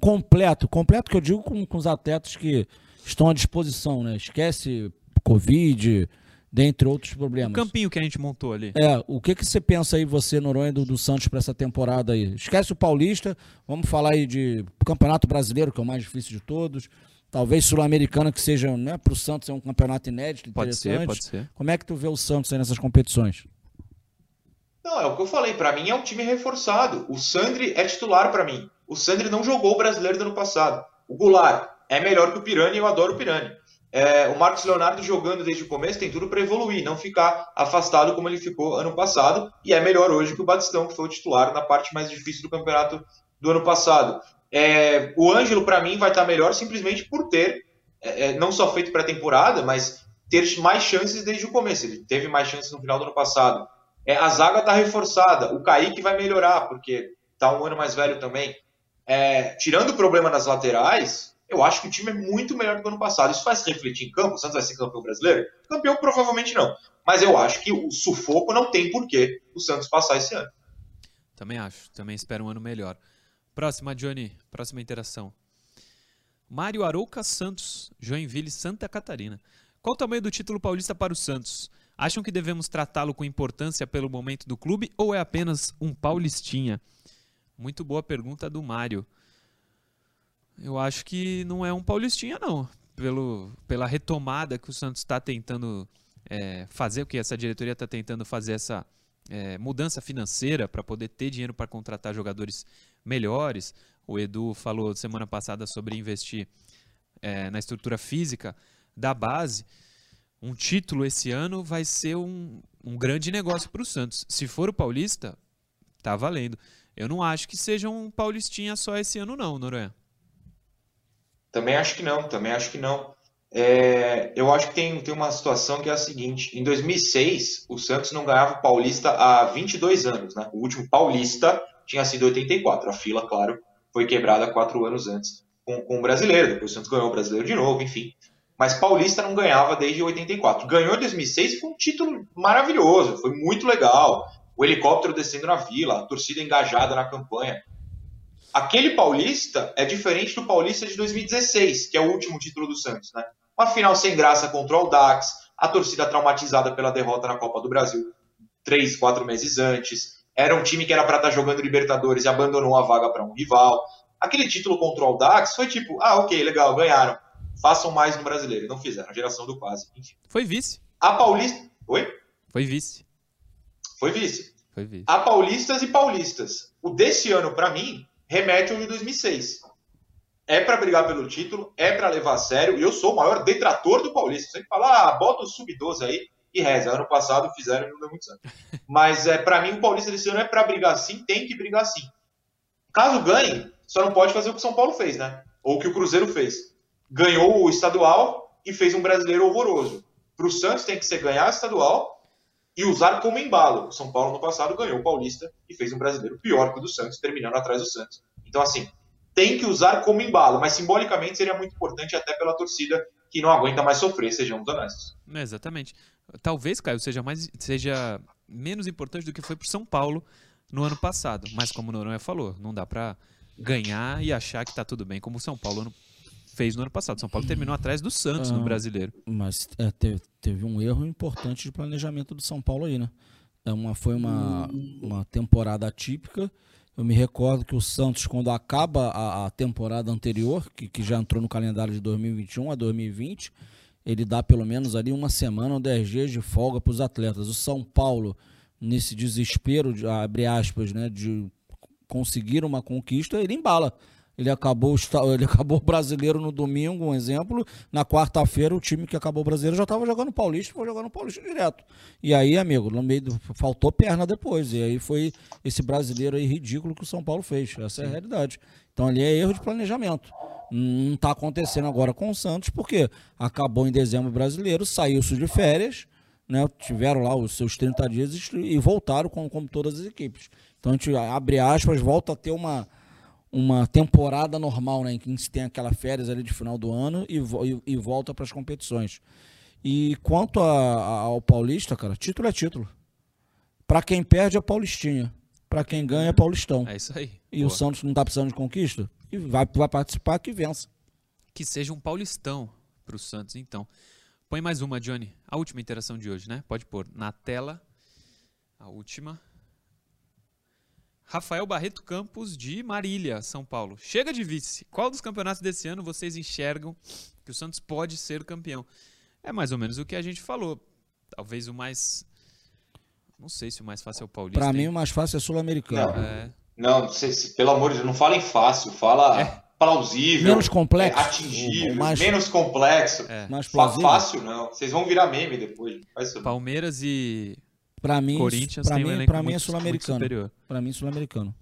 completo, completo que eu digo com, com os atletas que estão à disposição, né? Esquece Covid, dentre outros problemas. O campinho que a gente montou ali. É, o que, que você pensa aí, você, Noronha, do, do Santos para essa temporada aí? Esquece o Paulista, vamos falar aí de Campeonato Brasileiro, que é o mais difícil de todos. Talvez Sul-Americana, que seja, né, para o Santos é um campeonato inédito, Pode interessante. ser, pode ser. Como é que tu vê o Santos aí nessas competições? Não, é o que eu falei. Pra mim é um time reforçado. O Sandri é titular pra mim. O Sandri não jogou o brasileiro do ano passado. O Goulart é melhor que o Pirani e eu adoro o Pirani. É, o Marcos Leonardo jogando desde o começo tem tudo para evoluir, não ficar afastado como ele ficou ano passado. E é melhor hoje que o Batistão, que foi o titular na parte mais difícil do campeonato do ano passado. É, o Ângelo, para mim, vai estar melhor simplesmente por ter é, é, não só feito pré-temporada, mas ter mais chances desde o começo. Ele teve mais chances no final do ano passado. É, a zaga está reforçada. O Kaique vai melhorar, porque está um ano mais velho também. É, tirando o problema nas laterais, eu acho que o time é muito melhor do que o ano passado. Isso faz refletir em campo? O Santos vai ser campeão brasileiro? Campeão provavelmente não. Mas eu acho que o sufoco não tem porquê o Santos passar esse ano. Também acho. Também espero um ano melhor. Próxima, Johnny. Próxima interação. Mário Arouca Santos, Joinville, Santa Catarina. Qual o tamanho do título paulista para o Santos? Acham que devemos tratá-lo com importância pelo momento do clube ou é apenas um paulistinha? Muito boa pergunta do Mário. Eu acho que não é um paulistinha, não. Pelo, pela retomada que o Santos está tentando é, fazer, o que essa diretoria está tentando fazer essa é, mudança financeira para poder ter dinheiro para contratar jogadores melhores. O Edu falou semana passada sobre investir é, na estrutura física da base. Um título esse ano vai ser um, um grande negócio para o Santos. Se for o Paulista, tá valendo. Eu não acho que seja um Paulistinha só esse ano, não, Noronha. Também acho que não, também acho que não. É, eu acho que tem, tem uma situação que é a seguinte: em 2006, o Santos não ganhava o Paulista há 22 anos. Né? O último Paulista tinha sido 84. A fila, claro, foi quebrada quatro anos antes com, com o brasileiro. Depois o Santos ganhou o brasileiro de novo, enfim. Mas Paulista não ganhava desde 84. Ganhou em 2006 e foi um título maravilhoso, foi muito legal. O helicóptero descendo na vila, a torcida engajada na campanha. Aquele Paulista é diferente do Paulista de 2016, que é o último título do Santos, né? Uma final sem graça contra o Dax, a torcida traumatizada pela derrota na Copa do Brasil três, quatro meses antes. Era um time que era para estar tá jogando Libertadores e abandonou a vaga para um rival. Aquele título contra o Dax foi tipo, ah, ok, legal, ganharam. Façam mais no brasileiro. Não fizeram, a geração do quase. Enfim. Foi vice. A Paulista. Oi? Foi vice. Foi vice. Foi vice. A Paulistas e Paulistas. O desse ano, para mim, remete ao de 2006. É para brigar pelo título, é para levar a sério, e eu sou o maior detrator do Paulista. Você fala, ah, bota o sub-12 aí e reza. Ano passado fizeram e não deu muito certo. [LAUGHS] Mas é, para mim, o Paulista desse ano é para brigar sim, tem que brigar sim. Caso ganhe, só não pode fazer o que o São Paulo fez, né? Ou o que o Cruzeiro fez. Ganhou o estadual e fez um brasileiro horroroso. Para o Santos tem que ser ganhar o estadual e usar como embalo. O São Paulo no passado ganhou o Paulista e fez um brasileiro pior que o do Santos, terminando atrás do Santos. Então, assim, tem que usar como embalo, mas simbolicamente seria muito importante até pela torcida que não aguenta mais sofrer, sejamos honestos. exatamente. Talvez, Caio, seja, mais, seja menos importante do que foi para São Paulo no ano passado. Mas como o Noronha falou, não dá para ganhar e achar que está tudo bem, como o São Paulo fez no ano passado. São Paulo terminou atrás do Santos ah, no Brasileiro. Mas é, teve, teve, um erro importante de planejamento do São Paulo aí, né? É uma, foi uma, uma temporada atípica. Eu me recordo que o Santos, quando acaba a, a temporada anterior, que, que já entrou no calendário de 2021 a 2020, ele dá pelo menos ali uma semana ou 10 dias de folga para os atletas. O São Paulo, nesse desespero, de, abre aspas, né, de conseguir uma conquista, ele embala. Ele acabou, ele acabou o brasileiro no domingo, um exemplo. Na quarta-feira, o time que acabou o brasileiro já estava jogando Paulista, foi jogando Paulista direto. E aí, amigo, no meio do, faltou perna depois. E aí foi esse brasileiro aí ridículo que o São Paulo fez. Essa é a realidade. Então ali é erro de planejamento. Não está acontecendo agora com o Santos, porque acabou em dezembro o brasileiro, saiu-se de férias, né? Tiveram lá os seus 30 dias e voltaram como, como todas as equipes. Então a gente abre aspas, volta a ter uma uma temporada normal, né, em que se tem aquela férias ali de final do ano e, e, e volta para as competições. E quanto a, a, ao Paulista, cara, título é título. Para quem perde é Paulistinha, para quem ganha é Paulistão. É isso aí. E Boa. o Santos não tá precisando de conquista? E vai, vai participar que vença. Que seja um Paulistão para o Santos, então. Põe mais uma, Johnny. A última interação de hoje, né? Pode pôr na tela. A última. Rafael Barreto Campos, de Marília, São Paulo. Chega de vice. Qual dos campeonatos desse ano vocês enxergam que o Santos pode ser campeão? É mais ou menos o que a gente falou. Talvez o mais. Não sei se o mais fácil é o Paulista. Pra hein? mim, o mais fácil é sul-americano. Não. É, Não, cê- cê- pelo amor de Deus, não falem fácil, fala É. plausível. Menos complexo. é, atingível, O mais- menos complexo. é. Mais plausível. Fácil não. Vocês vão virar meme depois. Faz isso não. Palmeiras e Pra mim, Corinthians pra tem um mim, elenco pra mim é muito, sul-americano. Pra mim, sul-americano.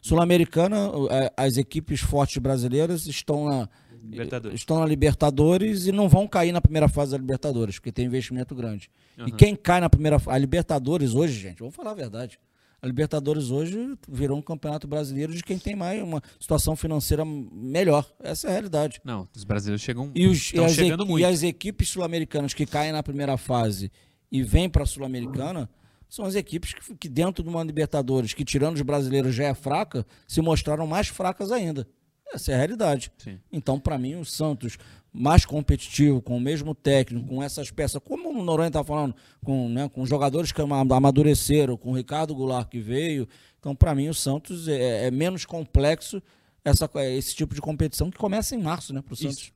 Sul-americana, é, as equipes fortes brasileiras estão na, Libertadores. estão na Libertadores e não vão cair na primeira fase da Libertadores, porque tem investimento grande. E Aham. quem cai na primeira fase. A Libertadores hoje, gente, vamos falar a verdade. A Libertadores hoje virou um campeonato brasileiro de quem tem mais uma situação financeira melhor. Essa é a realidade. Não, os brasileiros chegam. E, os, e, estão as, chegando equi- muito. e as equipes sul-americanas que caem na primeira fase e vêm para a Sul-Americana são as equipes que, que dentro de uma Libertadores, que tirando os brasileiros já é fraca, se mostraram mais fracas ainda. Essa é a realidade. Sim. Então, para mim, o Santos mais competitivo, com o mesmo técnico, com essas peças, como o Noronha está falando, com, né, com jogadores que ama- amadureceram, com o Ricardo Goulart que veio. Então, para mim, o Santos é, é menos complexo essa, esse tipo de competição que começa em março, né, para o Santos.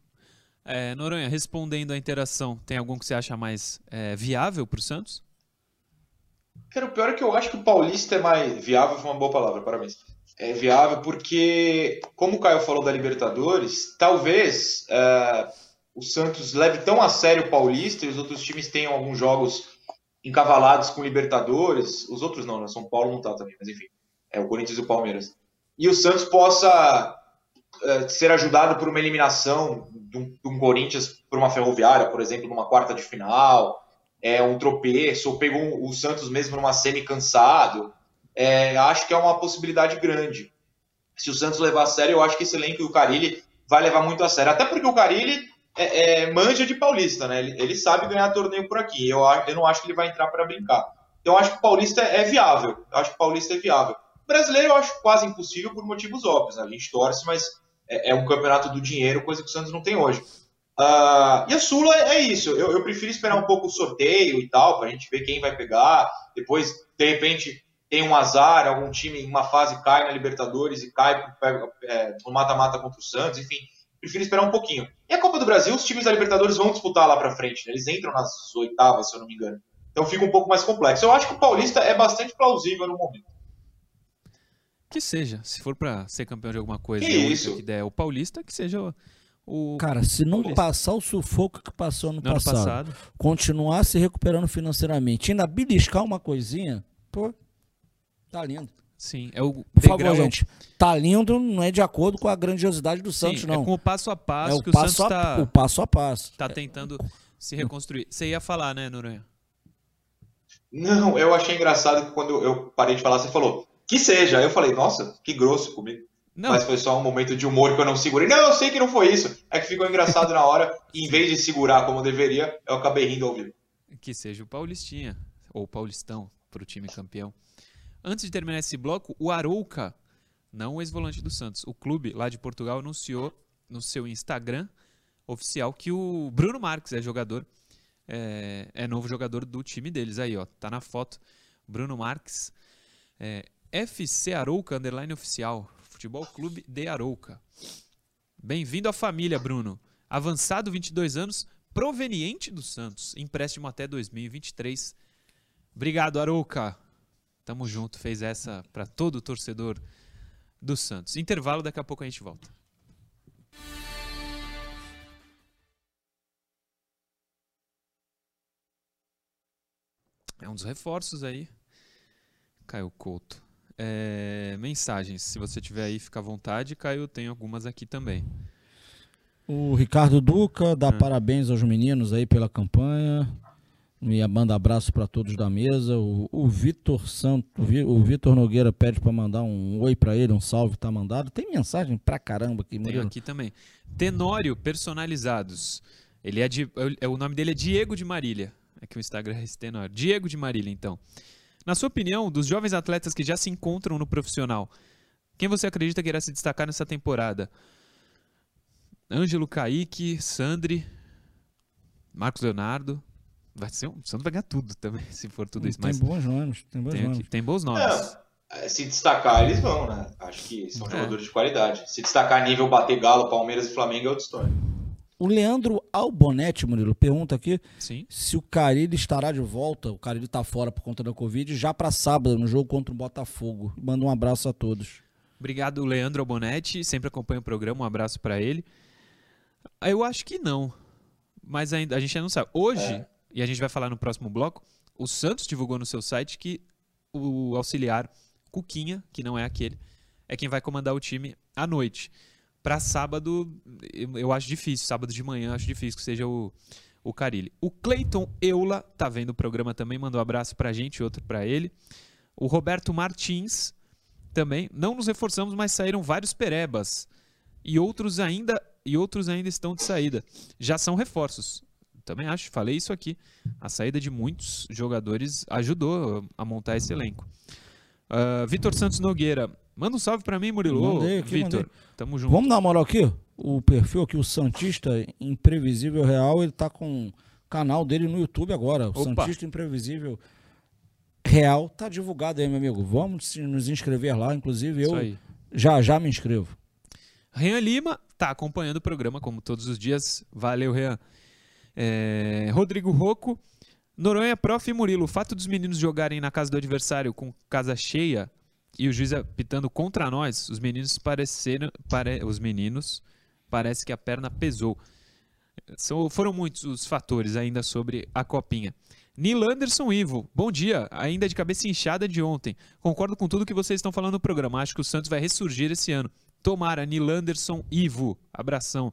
É, Noronha, respondendo à interação, tem algum que você acha mais é, viável para o Santos? Cara, o pior é que eu acho que o Paulista é mais viável, foi uma boa palavra, parabéns. É viável porque, como o Caio falou da Libertadores, talvez é, o Santos leve tão a sério o Paulista e os outros times tenham alguns jogos encavalados com Libertadores. Os outros não, né? São Paulo não tá também, mas enfim. É o Corinthians e o Palmeiras. E o Santos possa é, ser ajudado por uma eliminação de um, de um Corinthians por uma ferroviária, por exemplo, numa quarta de final é um tropeço, ou pegou o Santos mesmo numa semi cansado. É, acho que é uma possibilidade grande. Se o Santos levar a sério, eu acho que esse elenco do Carilli vai levar muito a sério. Até porque o Carilli é, é, manja de paulista, né? Ele, ele sabe ganhar torneio por aqui. Eu, eu não acho que ele vai entrar para brincar. Então eu acho que o paulista é viável. Eu acho que o paulista é viável. Brasileiro eu acho quase impossível por motivos óbvios. né? A gente torce, mas é, é um campeonato do dinheiro, coisa que o Santos não tem hoje. Ah, e a Sula é, é isso. Eu, eu prefiro esperar um pouco o sorteio e tal, pra gente ver quem vai pegar. Depois, de repente, tem um azar, algum time em uma fase cai na Libertadores e cai pega, é, no mata-mata contra o Santos, enfim. Prefiro esperar um pouquinho. E a Copa do Brasil, os times da Libertadores vão disputar lá pra frente, né? Eles entram nas oitavas, se eu não me engano. Então fica um pouco mais complexo. Eu acho que o Paulista é bastante plausível no momento. Que seja, se for para ser campeão de alguma coisa, Que isso? que der é o Paulista, que seja o, o Cara, se não Paulista. passar o sufoco que passou no no ano passado, passado. continuar se recuperando financeiramente, ainda beliscar uma coisinha, pô, tá lindo. Sim, é o Por favor, gente, tá lindo não é de acordo com a grandiosidade do sim, Santos, é não. com o passo a passo É o que o passo, Santos a, está o passo a passo. tá tentando se reconstruir. Você ia falar, né, Noronha? Não, eu achei engraçado que quando eu parei de falar, você falou, que seja. Aí eu falei, nossa, que grosso comigo. Não, Mas foi só um momento de humor que eu não segurei. Não, eu sei que não foi isso. É que ficou engraçado na hora. E em vez de segurar como deveria, eu acabei rindo ao vivo. que seja o Paulistinha, ou o Paulistão, para o time campeão. Antes de terminar esse bloco, o Arouca, não o ex-volante do Santos, o clube lá de Portugal anunciou no seu Instagram oficial que o Bruno Marques é jogador, é, é novo jogador do time deles. Aí, ó, tá na foto. Bruno Marques, é, FC Arouca, underline oficial, Futebol Clube de Arouca. Bem-vindo à família, Bruno. Avançado 22 anos, proveniente do Santos, empréstimo até 2023. Obrigado, Arouca. Tamo junto, fez essa para todo torcedor do Santos. Intervalo, daqui a pouco a gente volta. É um dos reforços aí. Caio Couto. É, mensagens, se você tiver aí, fica à vontade. Caio, tem algumas aqui também. O Ricardo Duca dá Hum. parabéns aos meninos aí pela campanha. E manda abraço para todos da mesa. O, o Vitor Santo, o Vi- o Vitor Nogueira pede para mandar um oi para ele, um salve tá mandado. Tem mensagem pra caramba aqui, Tem Murilo. aqui também. Tenório Personalizados. Ele é de, é- o nome dele é Diego de Marília. É que o Instagram é esse Tenório. Diego de Marília, então. Na sua opinião, dos jovens atletas que já se encontram no profissional, quem você acredita que irá se destacar nessa temporada? Ângelo Kaique, Sandri, Marcos Leonardo. Vai ser um, o Santos vai ganhar tudo também, [LAUGHS] se for tudo isso. Tem Mas bons nomes, tem bons tem, nomes. aqui- tem bons nomes. É, se destacar, eles vão, né? Acho que são É. jogadores de qualidade. Se destacar nível bater Galo, Palmeiras e Flamengo é outra história. O Leandro Albonetti, Murilo, pergunta aqui Sim. se o Carilli estará de volta. O Carilli tá fora por conta da Covid, já para sábado, no jogo contra o Botafogo. Manda um abraço a todos. Obrigado, Leandro Albonetti. Sempre acompanha o programa. Um abraço pra ele. Eu acho que não. Mas ainda, a gente ainda não sabe. Hoje, É. e a gente vai falar no próximo bloco, o Santos divulgou no seu site que o auxiliar Cuquinha, que não é aquele, é quem vai comandar o time à noite. Pra sábado, eu acho difícil. Sábado de manhã, acho difícil que seja o, o Carilli. O Cleiton Eula tá vendo o programa também, mandou um abraço pra gente, outro pra ele. O Roberto Martins também. Não nos reforçamos, mas saíram vários perebas. E outros ainda e outros ainda estão de saída. Já são reforços. Também acho, falei isso aqui. A saída de muitos jogadores ajudou a montar esse elenco. Ah, Vitor Santos Nogueira. Manda um salve pra mim, Murilo. Vitor, tamo junto. Vamos dar uma moral aqui? O perfil aqui, o Santista Imprevisível Real, ele tá com o canal dele no YouTube agora. O Opa. Santista Imprevisível Real tá divulgado aí, meu amigo. Vamos nos inscrever lá, inclusive eu já já me inscrevo. Rian Lima tá acompanhando o programa, como todos os dias. Valeu, Rian. É, Rodrigo Rocco. Noronha, Prof e Murilo. O fato dos meninos jogarem na casa do adversário com casa cheia e o juiz apitando contra nós, os meninos pareceram. Pare, os meninos parece que a perna pesou. São, foram muitos os fatores ainda sobre a copinha. Neil Anderson Ivo, bom dia. Ainda de cabeça inchada de ontem. Concordo com tudo que vocês estão falando no programa. Acho que o Santos vai ressurgir esse ano. Tomara, Neil Anderson Ivo. Abração.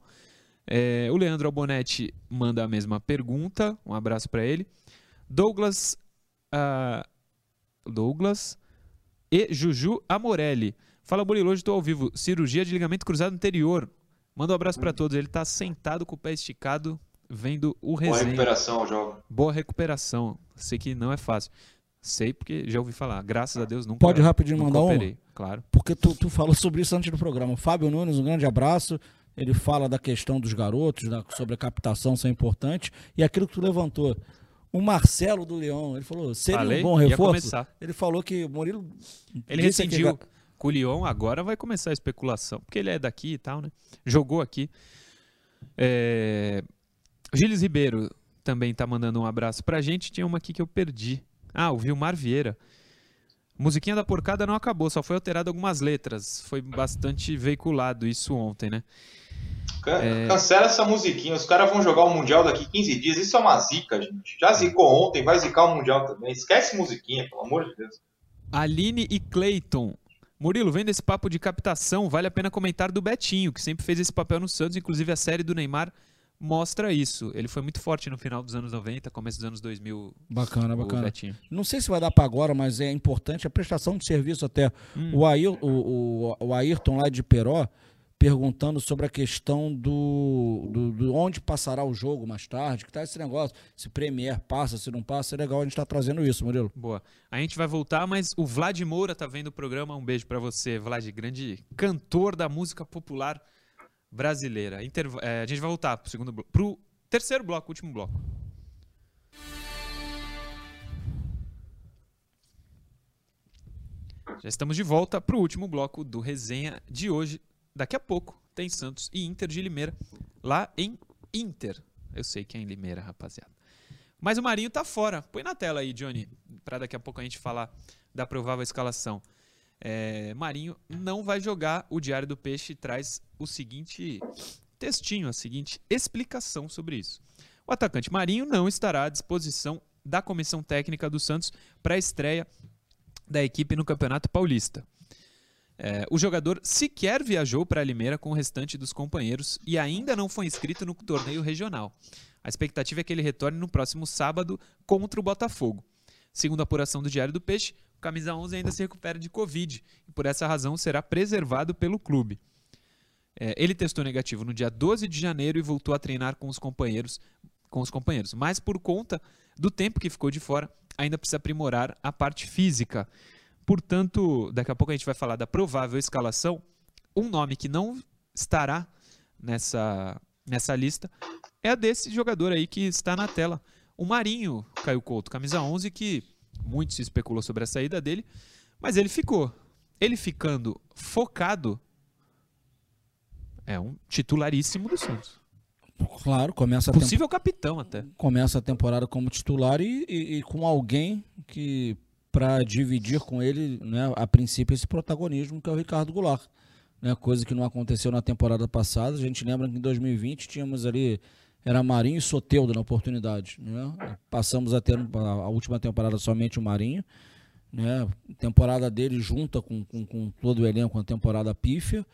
É, o Leandro Albonetti manda a mesma pergunta. Um abraço para ele. Douglas. ah, Douglas e Juju Amorelli. Fala, Murilo, hoje estou ao vivo. Cirurgia de ligamento cruzado anterior. Manda um abraço para todos. Ele está sentado com o pé esticado, vendo o Boa resenha. recuperação ao jogo. Boa recuperação. Sei que não é fácil. Sei porque já ouvi falar. Graças a Deus nunca. Pode rapidinho nunca mandar uma? operei. Claro. Porque tu, tu falou sobre isso antes do programa. Fábio Nunes, um grande abraço. Ele fala da questão dos garotos, da- sobre a captação ser importante. E aquilo que tu levantou. O Marcelo do Leão, ele falou, seria Falei, um bom reforço. Ele falou que o Murilo. Ele que rescindiu ga- com o Lyon, agora vai começar a especulação. Porque ele é daqui e tal, né? Jogou aqui. É... Gilles Ribeiro também tá mandando um abraço pra gente. Tinha uma aqui que eu perdi. Ah, o Vilmar Vieira. Musiquinha da porcada não acabou, só foi alterado algumas letras. Foi bastante veiculado isso ontem, né? Can- É. Cancela essa musiquinha. Os caras vão jogar o Mundial daqui 15 dias. Isso é uma zica, gente. Já zicou ontem, vai zicar o Mundial também. Esquece musiquinha, pelo amor de Deus. Aline e Clayton. Murilo, vendo esse papo de captação, vale a pena comentar do Betinho, que sempre fez esse papel no Santos, inclusive a série do Neymar mostra isso. Ele foi muito forte no final dos anos 90, começo dos anos 2000, Bacana, bacana. Betinho. Não sei se vai dar para agora, mas é importante a prestação de serviço até. Hum. O, Air, o, o, o Ayrton lá de Peró perguntando sobre a questão do, do, do onde passará o jogo mais tarde, que tá esse negócio, se Premier passa, se não passa, é legal a gente tá trazendo isso, Murilo. Boa. A gente vai voltar, mas o Vlad Moura tá vendo o programa. Um beijo pra você, Vlad, grande cantor da música popular brasileira. Interva- é, a gente vai voltar pro segundo bloco, pro terceiro bloco, último bloco. Já estamos de volta pro último bloco do resenha de hoje. Daqui a pouco tem Santos e Inter de Limeira lá em Inter. Eu sei que é em Limeira, rapaziada. Mas o Marinho tá fora. Põe na tela aí, Johnny, para daqui a pouco a gente falar da provável escalação. É, Marinho não vai jogar. O Diário do Peixe traz o seguinte textinho, a seguinte explicação sobre isso. O atacante Marinho não estará à disposição da comissão técnica do Santos para a estreia da equipe no Campeonato Paulista. É, o jogador sequer viajou para Limeira com o restante dos companheiros e ainda não foi inscrito no torneio regional. A expectativa é que ele retorne no próximo sábado contra o Botafogo. Segundo a apuração do Diário do Peixe, o camisa 11 ainda se recupera de Covid e por essa razão será preservado pelo clube. É, ele testou negativo no dia 12 de janeiro e voltou a treinar com os companheiros, com os companheiros, mas por conta do tempo que ficou de fora, ainda precisa aprimorar a parte física. Portanto, daqui a pouco a gente vai falar da provável escalação. Um nome que não estará nessa, nessa lista é a desse jogador aí que está na tela. O Marinho Caio Couto, camisa 11, que muito se especulou sobre a saída dele, mas ele ficou. Ele ficando focado, é um titularíssimo do Santos. Claro, começa a Possível capitão até. começa a temporada como titular e, e- e com alguém que para dividir com ele, né, a princípio esse protagonismo que é o Ricardo Goulart, né, coisa que não aconteceu na temporada passada. A gente lembra que em 2020 tínhamos ali era Marinho e Soteudo na oportunidade, né? Passamos a ter a a última temporada somente o Marinho, né? Temporada dele junta com, com, com todo o elenco, uma temporada pífia.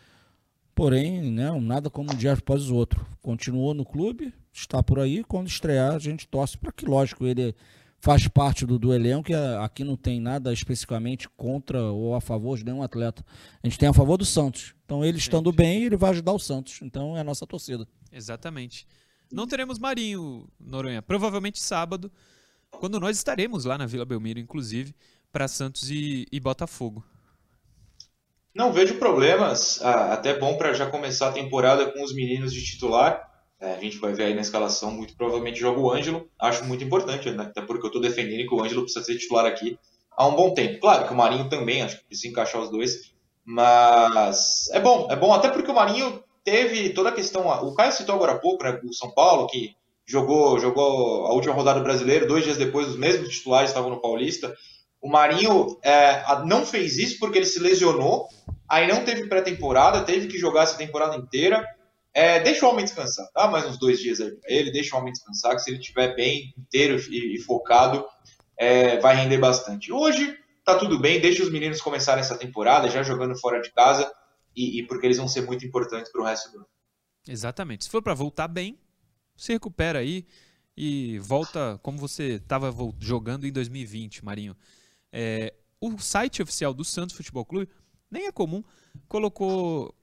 Porém, né, nada como um dia após o outro. Continuou no clube, está por aí. Quando estrear, a gente torce para que, lógico, ele faz parte do, do elenco e aqui não tem nada especificamente contra ou a favor de nenhum atleta. A gente tem a favor do Santos. Então, ele estando bem, ele vai ajudar o Santos. Então, é a nossa torcida. Exatamente. Não teremos Marinho, Noronha. Provavelmente sábado, quando nós estaremos lá na Vila Belmiro, inclusive, para Santos e, e Botafogo. Não vejo problemas. Ah, até bom para já começar a temporada com os meninos de titular. É, a gente vai ver aí na escalação, muito provavelmente joga o Ângelo. Acho muito importante, né? até porque eu estou defendendo que o Ângelo precisa ser titular aqui há um bom tempo. Claro que o Marinho também, acho que precisa encaixar os dois. Mas é bom, é bom, até porque o Marinho teve toda a questão. O Caio citou agora há pouco, né? O São Paulo, que jogou, jogou a última rodada do brasileiro, dois dias depois, os mesmos titulares estavam no Paulista. O Marinho é, não fez isso porque ele se lesionou, aí não teve pré-temporada, teve que jogar essa temporada inteira. É, deixa o homem descansar, dá mais uns dois dias aí pra ele, deixa o homem descansar, que se ele estiver bem, inteiro e, e focado, é, vai render bastante. Hoje tá tudo bem, deixa os meninos começarem essa temporada, já jogando fora de casa, e, e porque eles vão ser muito importantes pro resto do ano. Exatamente. Se for para voltar bem, se recupera aí e volta como você estava jogando em 2020, Marinho. É, o site oficial do Santos Futebol Clube, nem é comum, colocou.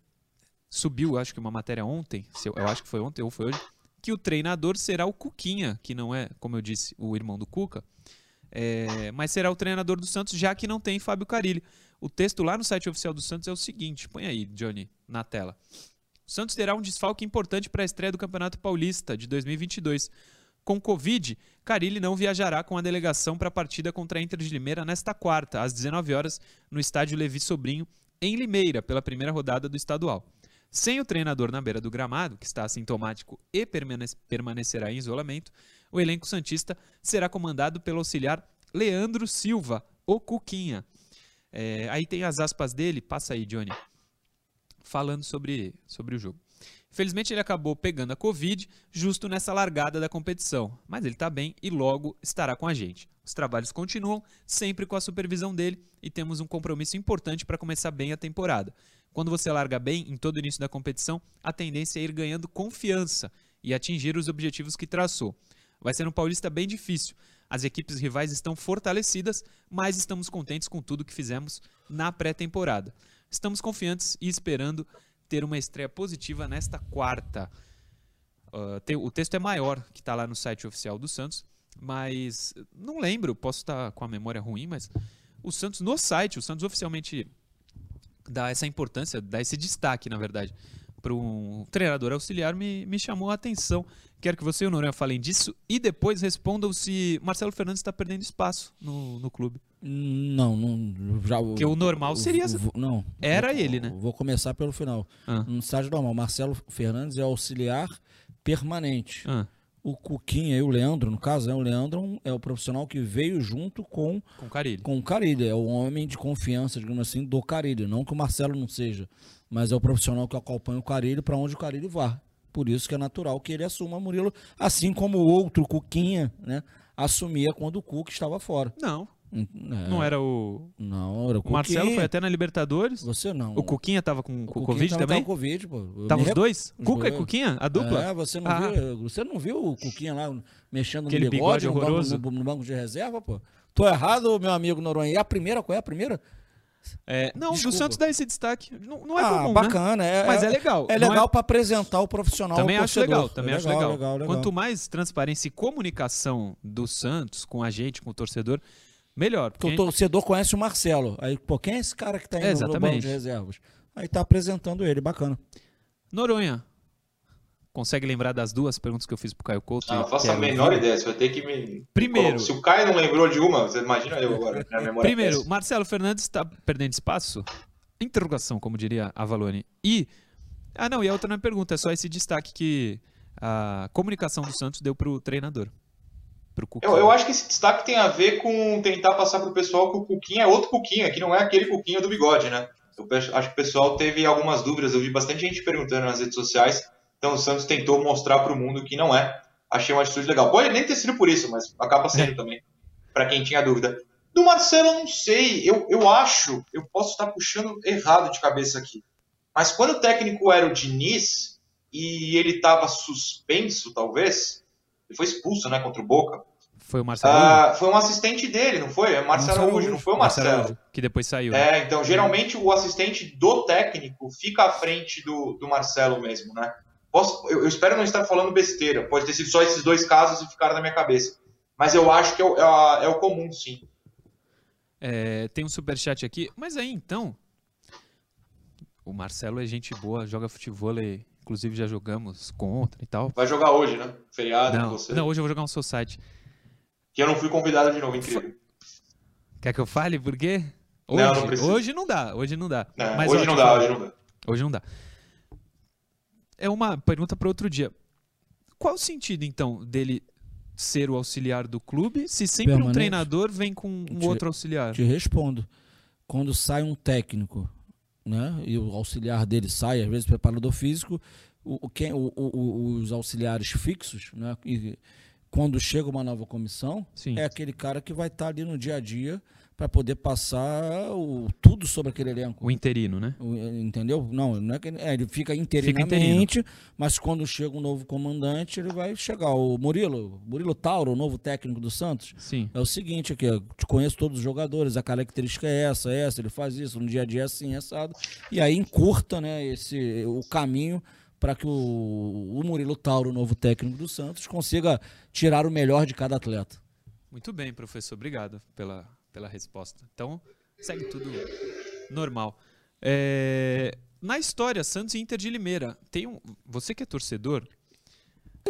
Subiu, acho que uma matéria ontem, eu, eu acho que foi ontem ou foi hoje, que o treinador será o Cuquinha, que não é, como eu disse, o irmão do Cuca, é, mas será o treinador do Santos, já que não tem Fábio Carilli. O texto lá no site oficial do Santos é o seguinte: põe aí, Johnny, na tela. O Santos terá um desfalque importante para a estreia do Campeonato Paulista de 2022. Com Covid, Carilli não viajará com a delegação para a partida contra a Inter de Limeira nesta quarta, às 19 horas, no estádio Levi Sobrinho, em Limeira, pela primeira rodada do estadual. Sem o treinador na beira do gramado, que está assintomático e permane- permanecerá em isolamento, o elenco Santista será comandado pelo auxiliar Leandro Silva, o Cuquinha. É, aí tem as aspas dele, passa aí, Johnny falando sobre, sobre o jogo. Infelizmente ele acabou pegando a Covid justo nessa largada da competição, mas ele está bem e logo estará com a gente. Os trabalhos continuam, sempre com a supervisão dele, e temos um compromisso importante para começar bem a temporada. Quando você larga bem em todo o início da competição, a tendência é ir ganhando confiança e atingir os objetivos que traçou. Vai ser um Paulista bem difícil. As equipes rivais estão fortalecidas, mas estamos contentes com tudo que fizemos na pré-temporada. Estamos confiantes e esperando ter uma estreia positiva nesta quarta. Uh, o texto é maior que está lá no site oficial do Santos, mas não lembro, posso estar com a memória ruim, mas o Santos no site, o Santos oficialmente dá essa importância, dá esse destaque, na verdade, para um treinador auxiliar, me, me chamou a atenção. Quero que você e o Noronha falem disso e depois respondam se Marcelo Fernandes está perdendo espaço no, no clube. Não, não. Já, Porque o normal seria vou- Não. Era Vou- ele, né? Vou começar pelo final. Ah. No estágio normal, Marcelo Fernandes é auxiliar permanente. Ah, O Cuquinha e o Leandro, no caso, né, o Leandro é o profissional que veio junto com, com Carilli. com o Carilli. É o homem de confiança, digamos assim, do Carilli. Não que o Marcelo não seja, mas é o profissional que acompanha o Carilli para onde o Carilli vá. Por isso que é natural que ele assuma Murilo, assim como o outro Cuquinha, né, assumia quando o Cuca estava fora. Não, É, não era o. Não, era o O Marcelo foi até na Libertadores. Você não. O Cuquinha tava com, O com Covid tava- também? tava com Covid, pô. Eu Tava os dois? Cuca e. Cuquinha? A dupla? É, você não, Ah. viu, você não viu o Cuquinha lá mexendo Aquele no bigode, bigode no, banco, horroroso. no- banco de reserva, pô? Tô errado, meu amigo Noronha. E a primeira, qual é a primeira? É, não, Desculpa. do Santos dá esse destaque. Não, não é ah, comum, né? bacana. É, Mas é legal. É legal pra apresentar o profissional Também acho legal, também É acho legal. legal, legal. Quanto mais transparência e comunicação do Santos com a gente, com o torcedor, melhor. Porque o torcedor conhece o Marcelo. Aí, pô, quem é esse cara que tá indo no banco Exatamente. de reservas? Aí tá apresentando ele, bacana. Noronha, consegue lembrar das duas perguntas que eu fiz pro Caio Couto? Não, e eu faço a menor ideia. Você vai ter que me. Primeiro. Se o Caio não lembrou de uma, você imagina eu agora. Minha memória é Primeiro. Marcelo Fernandes está perdendo espaço? Interrogação, como diria a Valone. E. Ah, não, e a outra não é pergunta, é só esse destaque que a comunicação do Santos deu pro treinador. Pro Cuquinha. Eu, eu acho que esse destaque tem a ver com tentar passar pro pessoal que o Cuquinha é outro Cuquinha, que não é aquele Cuquinha do bigode, né? Eu acho que o pessoal teve algumas dúvidas, eu vi bastante gente perguntando nas redes sociais, então o Santos tentou mostrar pro mundo que não é. Achei uma atitude legal. Pode nem ter sido por isso, mas acaba sendo também, Pra quem tinha dúvida. Do Marcelo, eu não sei, eu, eu acho, eu posso estar puxando errado de cabeça aqui, mas quando o técnico era o Diniz e ele estava suspenso, talvez, ele foi expulso, né, contra o Boca, Foi o Marcelo. ah, foi um assistente dele, não foi? É Marcelo Marcelo Araújo, não foi o Marcelo Marcelo. Que depois saiu. né? É, então geralmente o assistente do técnico fica à frente do, do Marcelo mesmo, né? Posso, eu, eu espero não estar falando besteira, pode ter sido só esses dois casos e ficaram na minha cabeça. Mas eu acho que é o, é é o comum, sim. É, tem um superchat aqui. Mas aí então. O Marcelo é gente boa, joga futebol, e, inclusive já jogamos contra e tal. Vai jogar hoje, né? Feriado com Não, você. não, hoje eu vou jogar um society. Que eu não fui convidado de novo, incrível. Quer que eu fale por quê? Hoje, Não, não hoje não dá, hoje não dá. É, Mas, hoje ó, não eu dá, hoje não dá. Hoje não dá. É uma pergunta para outro dia. Qual o sentido, então, dele ser o auxiliar do clube se sempre um Permanente. treinador vem com um Te- outro auxiliar? Te respondo. Quando sai um técnico, né, e o auxiliar dele sai, às vezes preparador físico, o, o- quem, o- o- os auxiliares fixos, né, e quando chega uma nova comissão, Sim. é aquele cara que vai estar ali no dia a dia para poder passar o, tudo sobre aquele elenco. O interino, né? O- Entendeu? Não, não é que é, ele fica interinamente, mas quando chega um novo comandante, ele vai chegar. O Murilo, Murilo Tauro, o novo técnico do Santos, Sim. é o seguinte aqui, eu te conheço todos os jogadores, a característica é essa, essa, ele faz isso, no dia a dia é assim, é assado. E aí encurta né, esse, o caminho para que o, o Murilo Tauro, o novo técnico do Santos, consiga tirar o melhor de cada atleta. Muito bem, professor. Obrigado pela, pela resposta. Então, segue tudo normal. É, na história, Santos e Inter de Limeira. Tem um, você que é torcedor.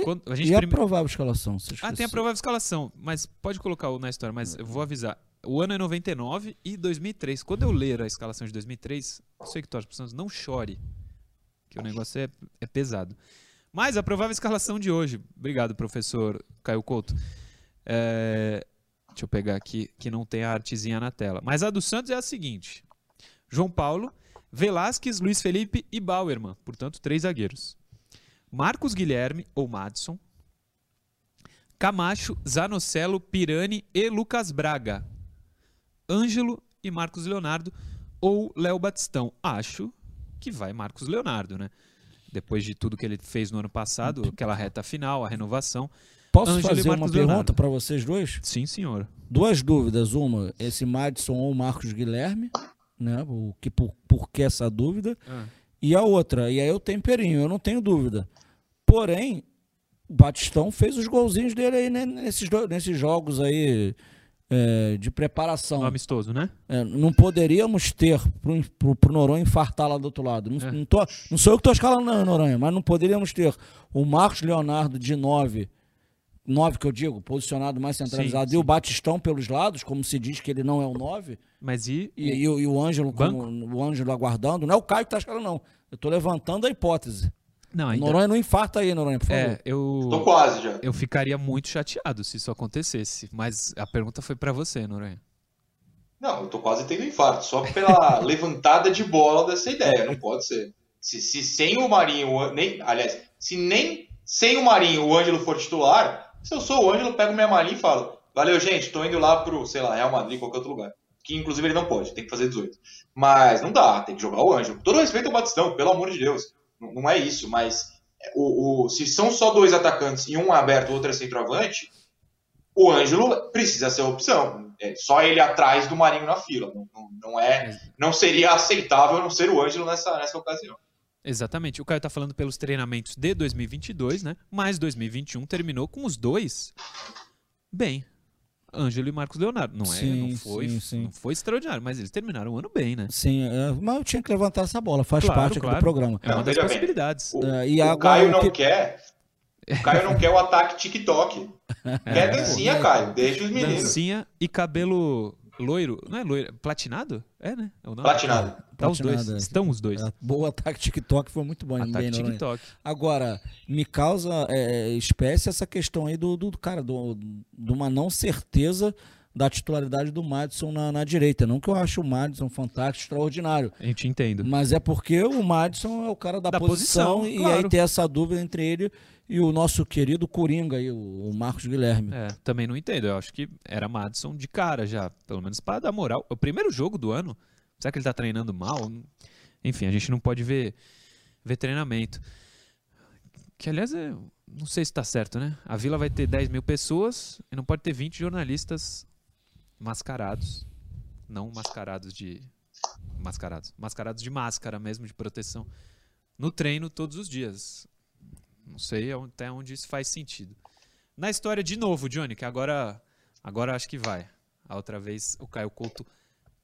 Quando, a gente E a prime- provável escalação? Ah, tem a provável escalação, mas pode colocar o na história, mas eu vou avisar. O ano é 99 e 2003. Quando eu ler a escalação de 2003, você que torce pro Santos, não chore, que o negócio é, é pesado. Mas a provável escalação de hoje. Obrigado, professor Caio Couto. É, deixa eu pegar aqui, que não tem a artezinha na tela. Mas a do Santos é a seguinte: João Paulo, Velasquez, Luiz Felipe e Bauerman. Portanto, três zagueiros. Marcos Guilherme ou Madison. Camacho, Zanocelo, Pirani e Lucas Braga. Ângelo e Marcos Leonardo ou Léo Batistão. Acho que vai Marcos Leonardo, né? Depois de tudo que ele fez no ano passado, aquela reta final, a renovação. Posso Ângelo e fazer uma pergunta para vocês dois? Sim, senhor. Duas dúvidas. Uma, esse Madison ou Marcos Guilherme, né? O que, por, por que essa dúvida? E a outra, e aí tenho temperinho, eu não tenho dúvida. Porém, o Batistão fez os golzinhos dele aí né, nesses, nesses jogos aí é, de preparação. Amistoso, né? É, não poderíamos ter pro, pro, pro Noronha infartar lá do outro lado. Não, É. não, tô- não sou eu que estou escalando não, Noronha, mas não poderíamos ter o Marcos Leonardo de 9, 9 que eu digo, posicionado mais centralizado, Sim, e o. Batistão pelos lados, como se diz que ele não é o 9, Mas e. e, e o- e o Ângelo como, o Ângelo aguardando. Não é o Caio que está escalando, não. Eu estou levantando a hipótese. Não, O ainda. Noronha não infarta aí, Noronha, por favor. É, eu. Tô quase já. Eu ficaria muito chateado se isso acontecesse. Mas a pergunta foi pra você, Noronha. Não, eu tô quase tendo infarto, só pela [LAUGHS] levantada de bola dessa ideia, não pode ser. Se, se sem o Marinho, nem, aliás, se nem sem o Marinho o Ângelo for titular, se eu sou o Ângelo, pego minha malinha e falo: valeu, gente, tô indo lá pro, sei lá, Real Madrid, qualquer outro lugar. Que inclusive ele não pode, tem que fazer 18. Mas não dá, tem que jogar o Ângelo. Todo respeito ao Batistão, pelo amor de Deus. Não, não é isso, mas o, o- se são só dois atacantes e um aberto, o outro é centroavante, o Ângelo precisa ser a opção. É só ele atrás do Marinho na fila. Não, não, não é, não seria aceitável não ser o Ângelo nessa, nessa ocasião. Exatamente. O Caio tá falando pelos treinamentos de 2022, né? Mas 2021 terminou com os dois bem. Ângelo e Marcos Leonardo. Não é, Sim, não foi, sim, sim. não foi extraordinário, mas eles terminaram o ano bem, né? Sim, é, mas eu tinha que levantar essa bola, faz Claro, parte aqui claro. do programa. É uma Não, das possibilidades. O, É, e o agora Caio não que- quer. O Caio não quer o ataque TikTok. [LAUGHS] Quer dancinha, É. Caio. Deixa os meninos. Dancinha e cabelo loiro. Não é loiro? Platinado? É, né? É o nome? Platinado. Tá os dois. É. Estão os dois. É, boa [LAUGHS] ataque TikTok foi muito bom. Ataque. TikTok. Agora, me causa é, espécie essa questão aí do, do cara, do, de uma não certeza da titularidade do Madison na, na direita. Não que eu acho o Madison fantástico, extraordinário. A gente entendo. Mas é porque o Madison é o cara da, Da posição, posição, e claro. aí tem essa dúvida entre ele e o nosso querido Coringa aí, o, o Marcos Guilherme. É, também não entendo. Eu acho que era Madison de cara já. Pelo menos para dar moral. O primeiro jogo do ano. Será que ele tá treinando mal? Enfim, a gente não pode ver, ver treinamento. Que, aliás, é, não sei se tá certo, né? A Vila vai ter 10 mil pessoas e não pode ter 20 jornalistas mascarados. Não mascarados de. Mascarados. Mascarados de máscara mesmo, de proteção. No treino todos os dias. Não sei até onde isso faz sentido. Na história, de novo, Johnny, que agora, agora acho que vai. A outra vez o Caio Couto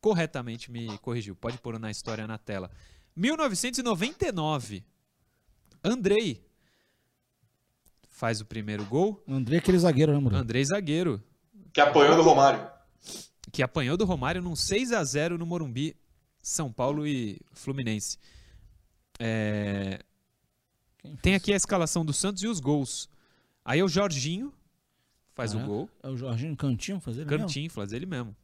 corretamente me corrigiu. Pode pôr na história na tela. 1999. Andrei faz o primeiro gol. André é aquele zagueiro, né, Murilo? Andrei zagueiro, Que apanhou do Romário. que apanhou do Romário num 6 a 0 no Morumbi, São Paulo e Fluminense. É, tem aqui a escalação do Santos e os gols. Aí é o Jorginho faz Ah, o é? gol. É o Jorginho Cantinho fazer ele mesmo? Cantinho, faz ele mesmo.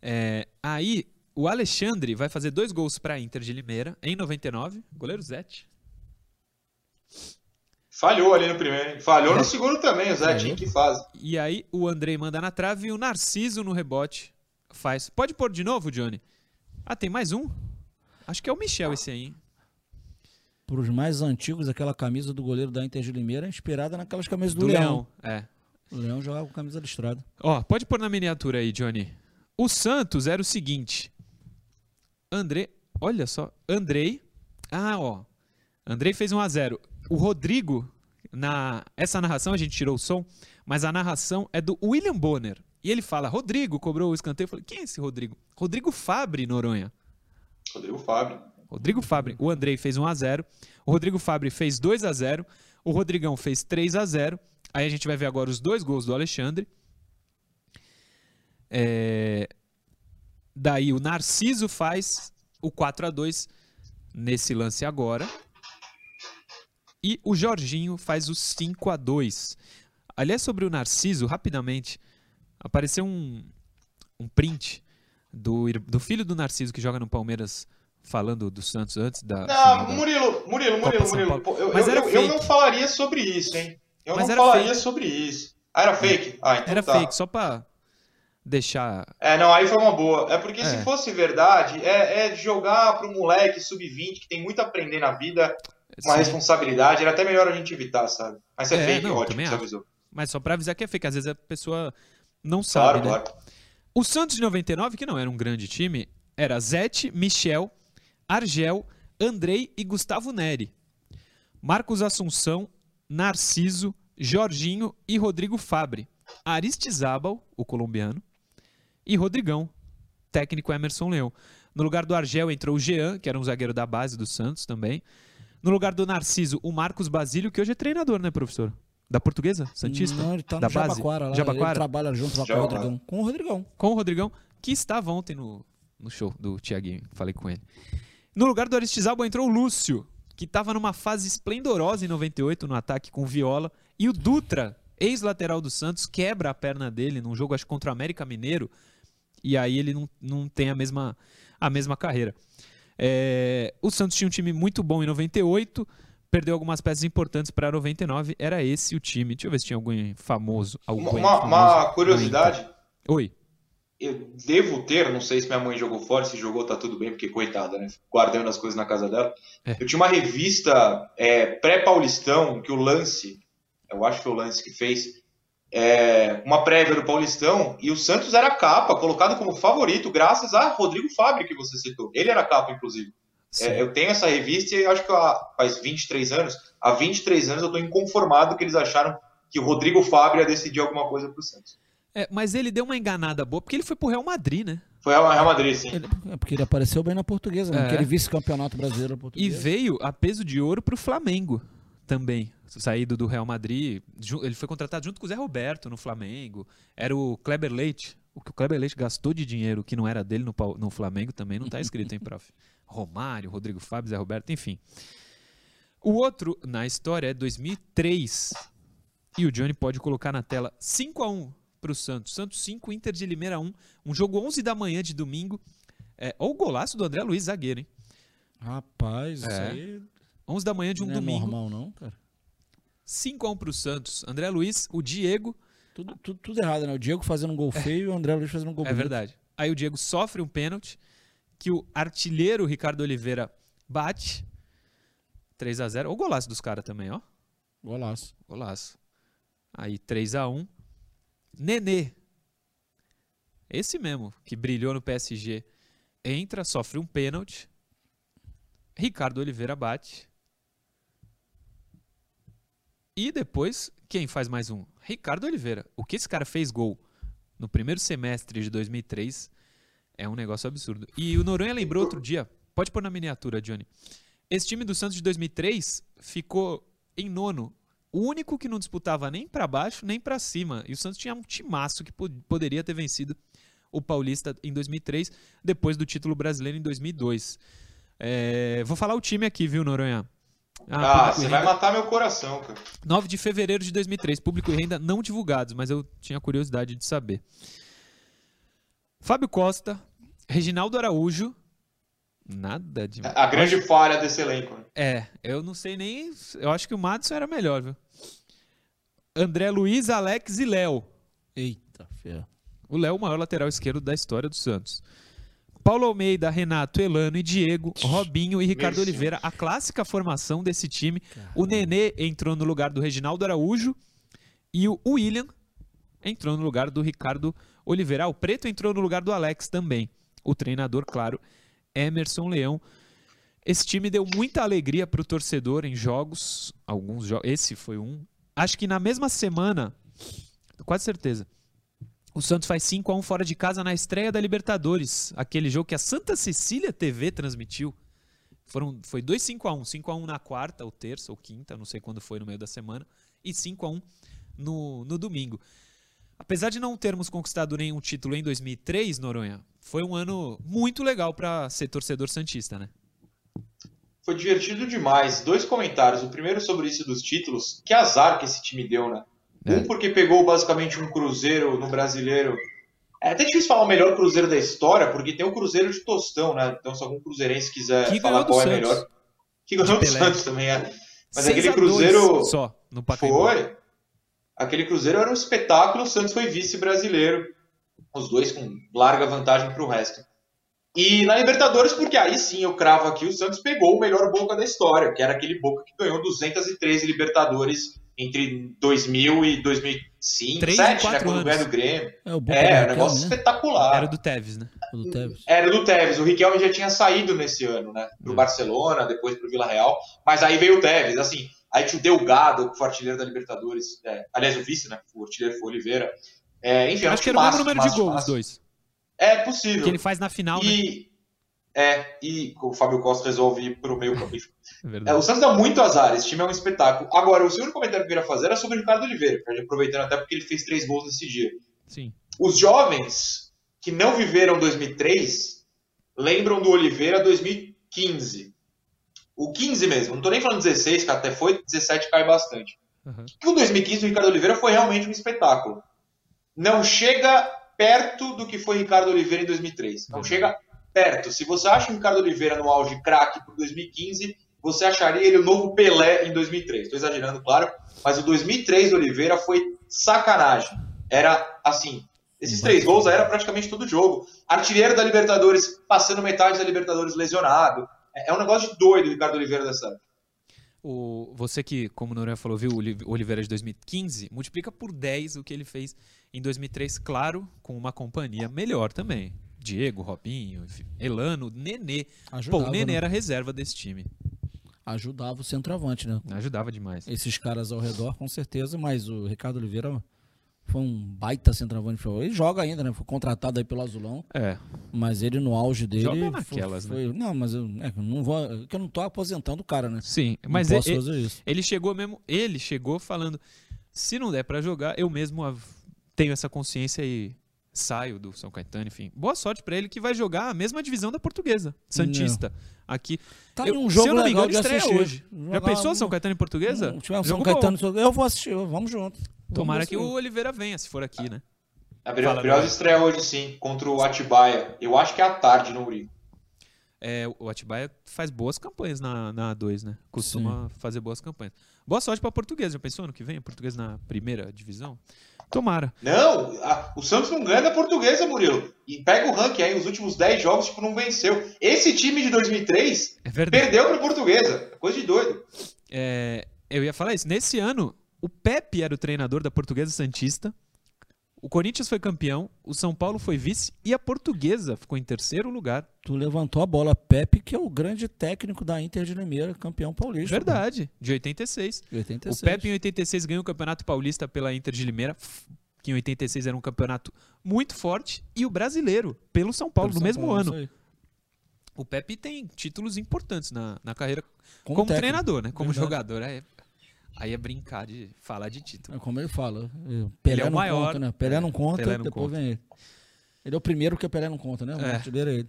É, aí, o Alexandre vai fazer dois gols para Inter de Limeira em 99. Goleiro Zete. Falhou ali no primeiro. hein? Falhou É. no [LAUGHS] segundo também, o Zé. Tinha que fase. E aí, o Andrei manda na trave e o Narciso no rebote faz. Pode pôr de novo, Johnny? Ah, tem mais um? Acho que é o Michel esse aí. hein? Para os mais antigos, aquela camisa do goleiro da Inter de Limeira é inspirada naquelas camisas do, Do Leão. Leão. É. O Leão jogava com camisa listrada. Ó, pode pôr na miniatura aí, Johnny. O Santos era o seguinte. André, olha só, Andrei. Ah, ó. Andrei fez 1 a 0. O Rodrigo na essa narração a gente tirou o som, mas a narração é do William Bonner. E ele fala: "Rodrigo cobrou o escanteio". Eu falei: "Quem é esse Rodrigo?" Rodrigo Fabre, Noronha. Rodrigo Fábio. Rodrigo Fabre, o Andrei fez 1 a 0, o Rodrigo Fabre fez 2 a 0, o Rodrigão fez 3 a 0. Aí a gente vai ver agora os dois gols do Alexandre. É, Daí o Narciso faz o 4 a 2 nesse lance agora. E o Jorginho faz o 5 a 2. Aliás, sobre o Narciso, rapidamente, apareceu um, um print do, do filho do Narciso que joga no Palmeiras falando do Santos antes da. Não, da- Murilo, Murilo, Copa Murilo, Murilo. Pô, Eu, Mas eu, era eu, eu não falaria sobre isso, hein? Eu Mas não falaria fake. sobre isso. Ah, era fake? Ah, então Era tá. fake, só pra deixar. É, não, aí foi uma boa. É porque É. se fosse verdade, é, é jogar pro moleque sub-20 que tem muito a aprender na vida, uma Sim, responsabilidade. Era até melhor a gente evitar, sabe? Mas é, É, fake, não, ótimo, você avisou. mas só pra avisar que é fake. Às vezes a pessoa não sabe, Claro, né? claro. O Santos de 99, que não era um grande time, era Zete, Michel, Argel, Andrei e Gustavo Neri. Marcos Assunção, Narciso, Jorginho e Rodrigo Fabre. Aristizábal, o colombiano, e Rodrigão, técnico Emerson Leão. No lugar do Argel entrou o Jean, que era um zagueiro da base do Santos também. No lugar do Narciso, o Marcos Basílio, que hoje é treinador, né, professor? Da portuguesa? Santista? Não, ele tá no da base? Jabaquara lá. Jabaquara? Ele trabalha junto lá com o. Rodrigão. Com o Rodrigão. com o Rodrigão, que estava ontem no, no show do Tiaguinho, falei com ele. No lugar do Aristizábal entrou o Lúcio, que estava numa fase esplendorosa em 98 no ataque com o Viola, e o Dutra, ex-lateral do Santos, quebra a perna dele num jogo acho contra o América Mineiro, e aí ele não, não tem a mesma, a mesma carreira. É, o Santos tinha um time muito bom em 98, perdeu algumas peças importantes para 99, era esse o time. Deixa eu ver se tinha algum famoso. Uma, Algum uma- famoso uma curiosidade. Oi. eu devo ter, não sei se minha mãe jogou fora, se jogou tá tudo bem, porque coitada, né? Guardando as coisas na casa dela. É. Eu tinha uma revista é, pré-paulistão que o Lance, eu acho que foi o Lance que fez, é, uma prévia do Paulistão, e o Santos era a capa, colocado como favorito, graças a Rodrigo Fábio, que você citou. Ele era capa, inclusive. É, eu tenho essa revista e eu acho que há, faz 23 anos. Há 23 anos eu estou inconformado que eles acharam que o Rodrigo Fábio ia decidir alguma coisa pro Santos. É, mas ele deu uma enganada boa, porque ele foi pro Real Madrid, né? Foi ao Real Madrid, sim. Ele- é porque ele apareceu bem na portuguesa, né? É. Aquele vice-campeonato brasileiro da E veio a peso de ouro pro Flamengo também. Saído do Real Madrid. Ele foi contratado junto com o Zé Roberto no Flamengo. Era o Kleber Leite. O que o Kleber Leite gastou de dinheiro que não era dele no, no Flamengo também não tá escrito, hein, prof? [LAUGHS] Romário, Rodrigo Fábio, Zé Roberto, enfim. O outro na história é 2003. E o Johnny pode colocar na tela 5 a 1 pro Santos. Santos 5, Inter de Limeira 1. Um jogo 11 da manhã de domingo. É, ou o golaço do André Luiz, zagueiro, hein? Rapaz, isso É. aí 11 da manhã de um não domingo. é normal, não, cara. 5x1 pro Santos. André Luiz, o Diego. Tudo, tudo, tudo errado, né? O Diego fazendo um gol feio e o André Luiz fazendo um gol É bonito. verdade. Aí o Diego sofre um pênalti que o artilheiro Ricardo Oliveira bate. 3 a 0 O golaço dos caras também, ó. Golaço. Golaço. Aí 3 a 1 Nenê. Esse mesmo, que brilhou no PSG. Entra, sofre um pênalti. Ricardo Oliveira bate. E depois, quem faz mais um? Ricardo Oliveira. O que esse cara fez gol no primeiro semestre de 2003 é um negócio absurdo. E o Noronha lembrou outro dia, pode pôr na miniatura, Johnny. Esse time do Santos de 2003 ficou em nono. O único que não disputava nem pra baixo nem pra cima. E o Santos tinha um timaço que pod- poderia ter vencido o Paulista em 2003, depois do título brasileiro em 2002. É, vou falar o time aqui, viu, Noronha? Ah, público você vai matar meu coração, cara. 9 de fevereiro de 2003, público e renda não divulgados, mas eu tinha curiosidade de saber. Fábio Costa, Reginaldo Araújo, nada de. A grande falha desse elenco. né? É, eu não sei nem. Eu acho que o Madison era melhor, viu? André Luiz, Alex e Léo. Eita, fé. O Léo, o maior lateral esquerdo da história do Santos. Paulo Almeida, Renato, Elano e Diego, Robinho e Ricardo Oliveira. A clássica formação desse time. O Nenê entrou no lugar do Reginaldo Araújo e o William entrou no lugar do Ricardo Oliveira. Ah, o Preto entrou no lugar do Alex também. O treinador, claro, Emerson Leão. Esse time deu muita alegria para o torcedor em jogos. Alguns jogos. Esse foi um. Acho que na mesma semana, quase certeza. O Santos faz 5 a 1 fora de casa na estreia da Libertadores, aquele jogo que a Santa Cecília TV transmitiu. Foram, foi 2 5 a 1, 5 a 1 na quarta, ou terça, ou quinta, não sei quando foi no meio da semana, e 5 a 1 no, no domingo. Apesar de não termos conquistado nenhum título em 2003, Noronha, foi um ano muito legal para ser torcedor santista, né? Foi divertido demais. Dois comentários. O primeiro sobre isso dos títulos. Que azar que esse time deu, né? É. Um porque pegou basicamente um Cruzeiro no brasileiro. É até difícil falar o melhor Cruzeiro da história, porque tem o Cruzeiro de Tostão, né? Então, se algum cruzeirense quiser Que falar qual é Santos. melhor. Que ganhou do. Santos também, é. Mas 6 aquele a 2 Cruzeiro. só no Pacaembu. Foi. Aquele Cruzeiro era um espetáculo, o Santos foi vice-brasileiro. Os dois com larga vantagem para o resto. E na Libertadores, porque aí sim eu cravo aqui, o Santos pegou o melhor Boca da história, que era aquele Boca que ganhou 213 Libertadores entre 2000 e 2005, Três em 2007, né, quando ganhou do Grêmio. É o Boca É, do um negócio né? espetacular. Era do Tevez, né? O do Tevez. Era do Tevez. O Riquelme já tinha saído nesse ano, né? Pro Hum. Barcelona, depois pro Vila Real. Mas aí veio o Tevez, assim. Aí tinha o Delgado, que foi artilheiro da Libertadores. é, aliás, o vice, né? O artilheiro foi o Oliveira. É, enfim, Acho que era o mesmo número de gols, os dois. É possível. Que ele faz na final, né? É, e o Fábio Costa resolve ir pro meio campo. [LAUGHS] É É, o Santos dá muito azar, esse time é um espetáculo. Agora, o segundo comentário que eu queria fazer era sobre o Ricardo Oliveira, aproveitando até porque ele fez três gols nesse dia. Sim. Os jovens que não viveram 2003 lembram do Oliveira 2015. O 15 mesmo, não tô nem falando 16, que até foi, 17 cai bastante. Aham. O 2015 do Ricardo Oliveira foi realmente um espetáculo. Não chega perto do que foi Ricardo Oliveira em 2003. Não Verdade. chega perto. Se você acha o Ricardo Oliveira no auge craque por 2015, você acharia ele o novo Pelé em 2003. Estou exagerando, claro, mas o 2003 do Oliveira foi sacanagem. Era assim, esses três gols era praticamente todo jogo. Artilheiro da Libertadores, passando metade da Libertadores lesionado. É é um negócio de doido o Ricardo Oliveira dessa. O, você que, como o Noronha falou, viu o Oli- Oliveira de 2015, multiplica por 10 o que ele fez em 2003, claro, com uma companhia melhor também. Diego, Robinho, enfim, Elano, Nenê. Pô, Ajudava, o Nenê né? era reserva desse time. Ajudava o centroavante, né? Ajudava demais. Esses caras ao redor, com certeza, mas o Ricardo Oliveira foi um baita centroavante. Ele joga ainda, né? Foi contratado aí pelo Azulão. É. Mas ele no auge dele. Joga naquelas, foi, foi, Não, mas eu, é, não vou. É que eu não tô aposentando o cara, né? Sim, Não mas posso ele, fazer isso. ele chegou mesmo. Ele chegou falando: se não der pra jogar, eu mesmo tenho essa consciência e saio do São Caetano, enfim. Boa sorte pra ele que vai jogar a mesma divisão da portuguesa, Santista. Aqui. Tá Eu- em um se jogo eu não me engano, de estreia assistir. hoje. Já Jogar pensou um- São Caetano e Portuguesa? Se um Jogo São bom. Caetano, eu vou assistir, vamos junto. Tomara Vamos que o. Oliveira venha, se for aqui, né? A Bruno. estreia hoje sim, contra o Atibaia. Eu acho que é à tarde no Uri. É, o Atibaia faz boas campanhas na, na A2, né? Costuma fazer boas campanhas. Boa sorte pra Portuguesa. Já pensou ano que vem? A Portuguesa na primeira divisão? Tomara. Não, a- o Santos não ganha da portuguesa, Murilo. E pega o ranking aí, os últimos 10 jogos, tipo, não venceu. Esse time de 2003 É perdeu pra portuguesa. Coisa de doido. É, eu ia falar isso. Nesse ano, o Pepe era o treinador da Portuguesa Santista. O Corinthians foi campeão, o São Paulo foi vice e a Portuguesa ficou em terceiro lugar. Tu levantou a bola, Pepe, que é o grande técnico da Inter de Limeira, campeão paulista. Verdade, de 86. pô. 86. O Pepe em 86 ganhou o Campeonato Paulista pela Inter de Limeira, que em 86 era um campeonato muito forte, e o brasileiro pelo São Paulo Pelo no São mesmo Paulo, ano. O Pepe tem títulos importantes na, na carreira Como como, treinador, né? Como Verdade. jogador. Aí, aí é brincar de falar de título. É como ele fala. é, Pelé é o não maior. conta, né? Pelé É, não conta, Pelé não depois conta. vem ele. Ele é o primeiro que o Pelé não conta, né? O É. artilheiro é ele.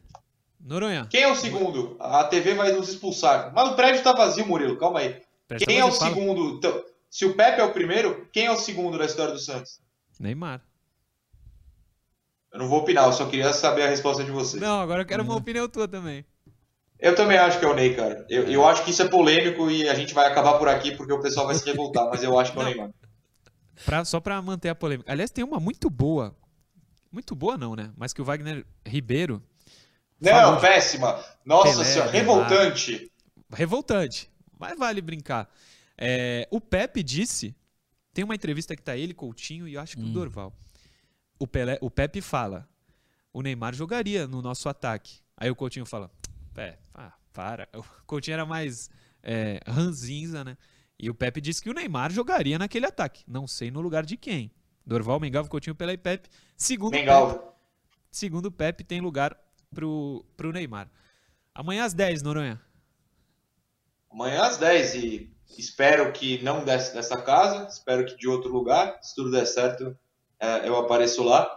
Noronha, Quem é o segundo? A TV vai nos expulsar. Mas o prédio tá vazio, Murilo. Calma aí. presta Quem é o fala. segundo? Então, se o Pepe é o primeiro, quem é o segundo da história do Santos? Neymar. Eu não vou opinar, eu só queria saber a resposta de vocês. Não, agora eu quero Uhum. uma opinião tua também. Eu também acho que é o Ney, cara. Eu, eu acho que isso é polêmico e a gente vai acabar por aqui porque o pessoal vai se revoltar, mas eu acho que é o Não. Neymar. Pra- só pra manter a polêmica. Aliás, tem uma muito boa. Muito boa não, né? Mas que o Wagner Ribeiro, Não, Falou. péssima. Nossa Pelé, senhora, revoltante. revoltante, mas vale brincar. É, o Pepe disse, tem uma entrevista que tá ele, Coutinho e eu acho que o Dorval. O, Pelé, o Pepe fala, o Neymar jogaria no nosso ataque. Aí o Coutinho fala, Pé, ah, para. [LAUGHS] O Coutinho era mais é, ranzinza, né? E o Pepe disse que o Neymar jogaria naquele ataque. Não sei no lugar de quem. Dorval, Mengalvo, Coutinho, Pelé e Pepe. Segundo o Pepe, segundo o Pepe, tem lugar pro, pro Neymar. Amanhã às 10, Noronha. Amanhã às 10 e espero que não desse dessa casa, espero que de outro lugar. Se tudo der certo, é, eu apareço lá.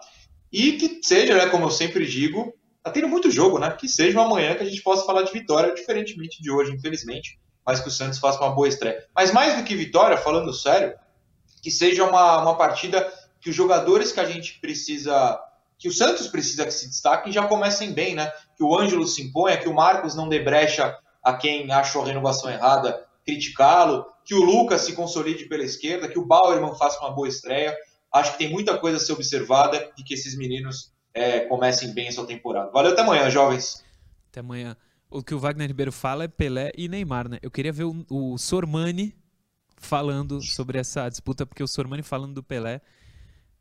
E que seja, né, como eu sempre digo, tá tendo muito jogo, né? Que seja uma manhã que a gente possa falar de vitória, diferentemente de hoje, infelizmente, mas que o Santos faça uma boa estreia. Mas mais do que vitória, falando sério, que seja uma, uma partida que os jogadores que a gente precisa, que o Santos precisa que se destaquem já comecem bem, né? Que o Ângelo se imponha, que o Marcos não dê brecha a quem achou a renovação errada criticá-lo, que o Lucas se consolide pela esquerda, que o Bauerman faça uma boa estreia. Acho que tem muita coisa a ser observada e que esses meninos é, comecem bem essa temporada. Valeu, até amanhã, jovens. Até amanhã. O que o Wagner Ribeiro fala é Pelé e Neymar, né? Eu queria ver o, o Sormani falando sobre essa disputa, porque o Sormani falando do Pelé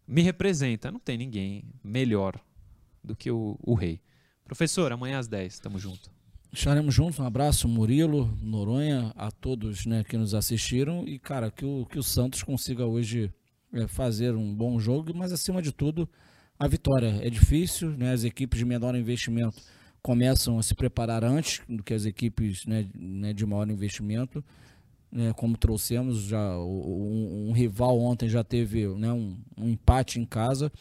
me representa. Não tem ninguém melhor do que o, o rei. Professor, amanhã às 10, tamo junto. Estaremos juntos. Um abraço, Murilo, Noronha, a todos né, que nos assistiram. E, cara, que o, que o Santos consiga hoje é, fazer um bom jogo, mas acima de tudo, a vitória. É difícil, né? As equipes de menor investimento começam a se preparar antes do que as equipes né, né, de maior investimento. Né, como trouxemos, já um, um rival ontem já teve né, um, um empate em casa.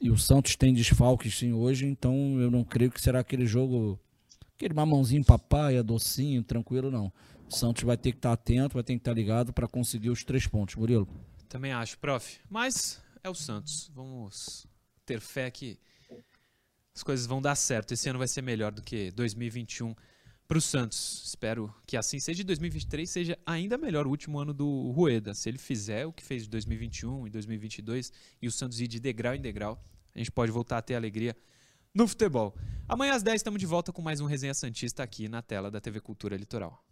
E o Santos tem desfalques sim hoje, então eu não creio que será aquele jogo aquele mamãozinho papaya, docinho, tranquilo, não. O Santos vai ter que estar atento, vai ter que estar ligado para conseguir os três pontos, Murilo. Também acho, prof. Mas é o Santos. Vamos ter fé que as coisas vão dar certo. Esse ano vai ser melhor do que 2021 para o Santos. Espero que assim seja. E 2023 seja ainda melhor o último ano do Rueda. Se ele fizer o que fez de 2021 e 2022 e o Santos ir de degrau em degrau, a gente pode voltar a ter alegria no futebol. Amanhã às 10 estamos de volta com mais um Resenha Santista aqui na tela da TV Cultura Litoral.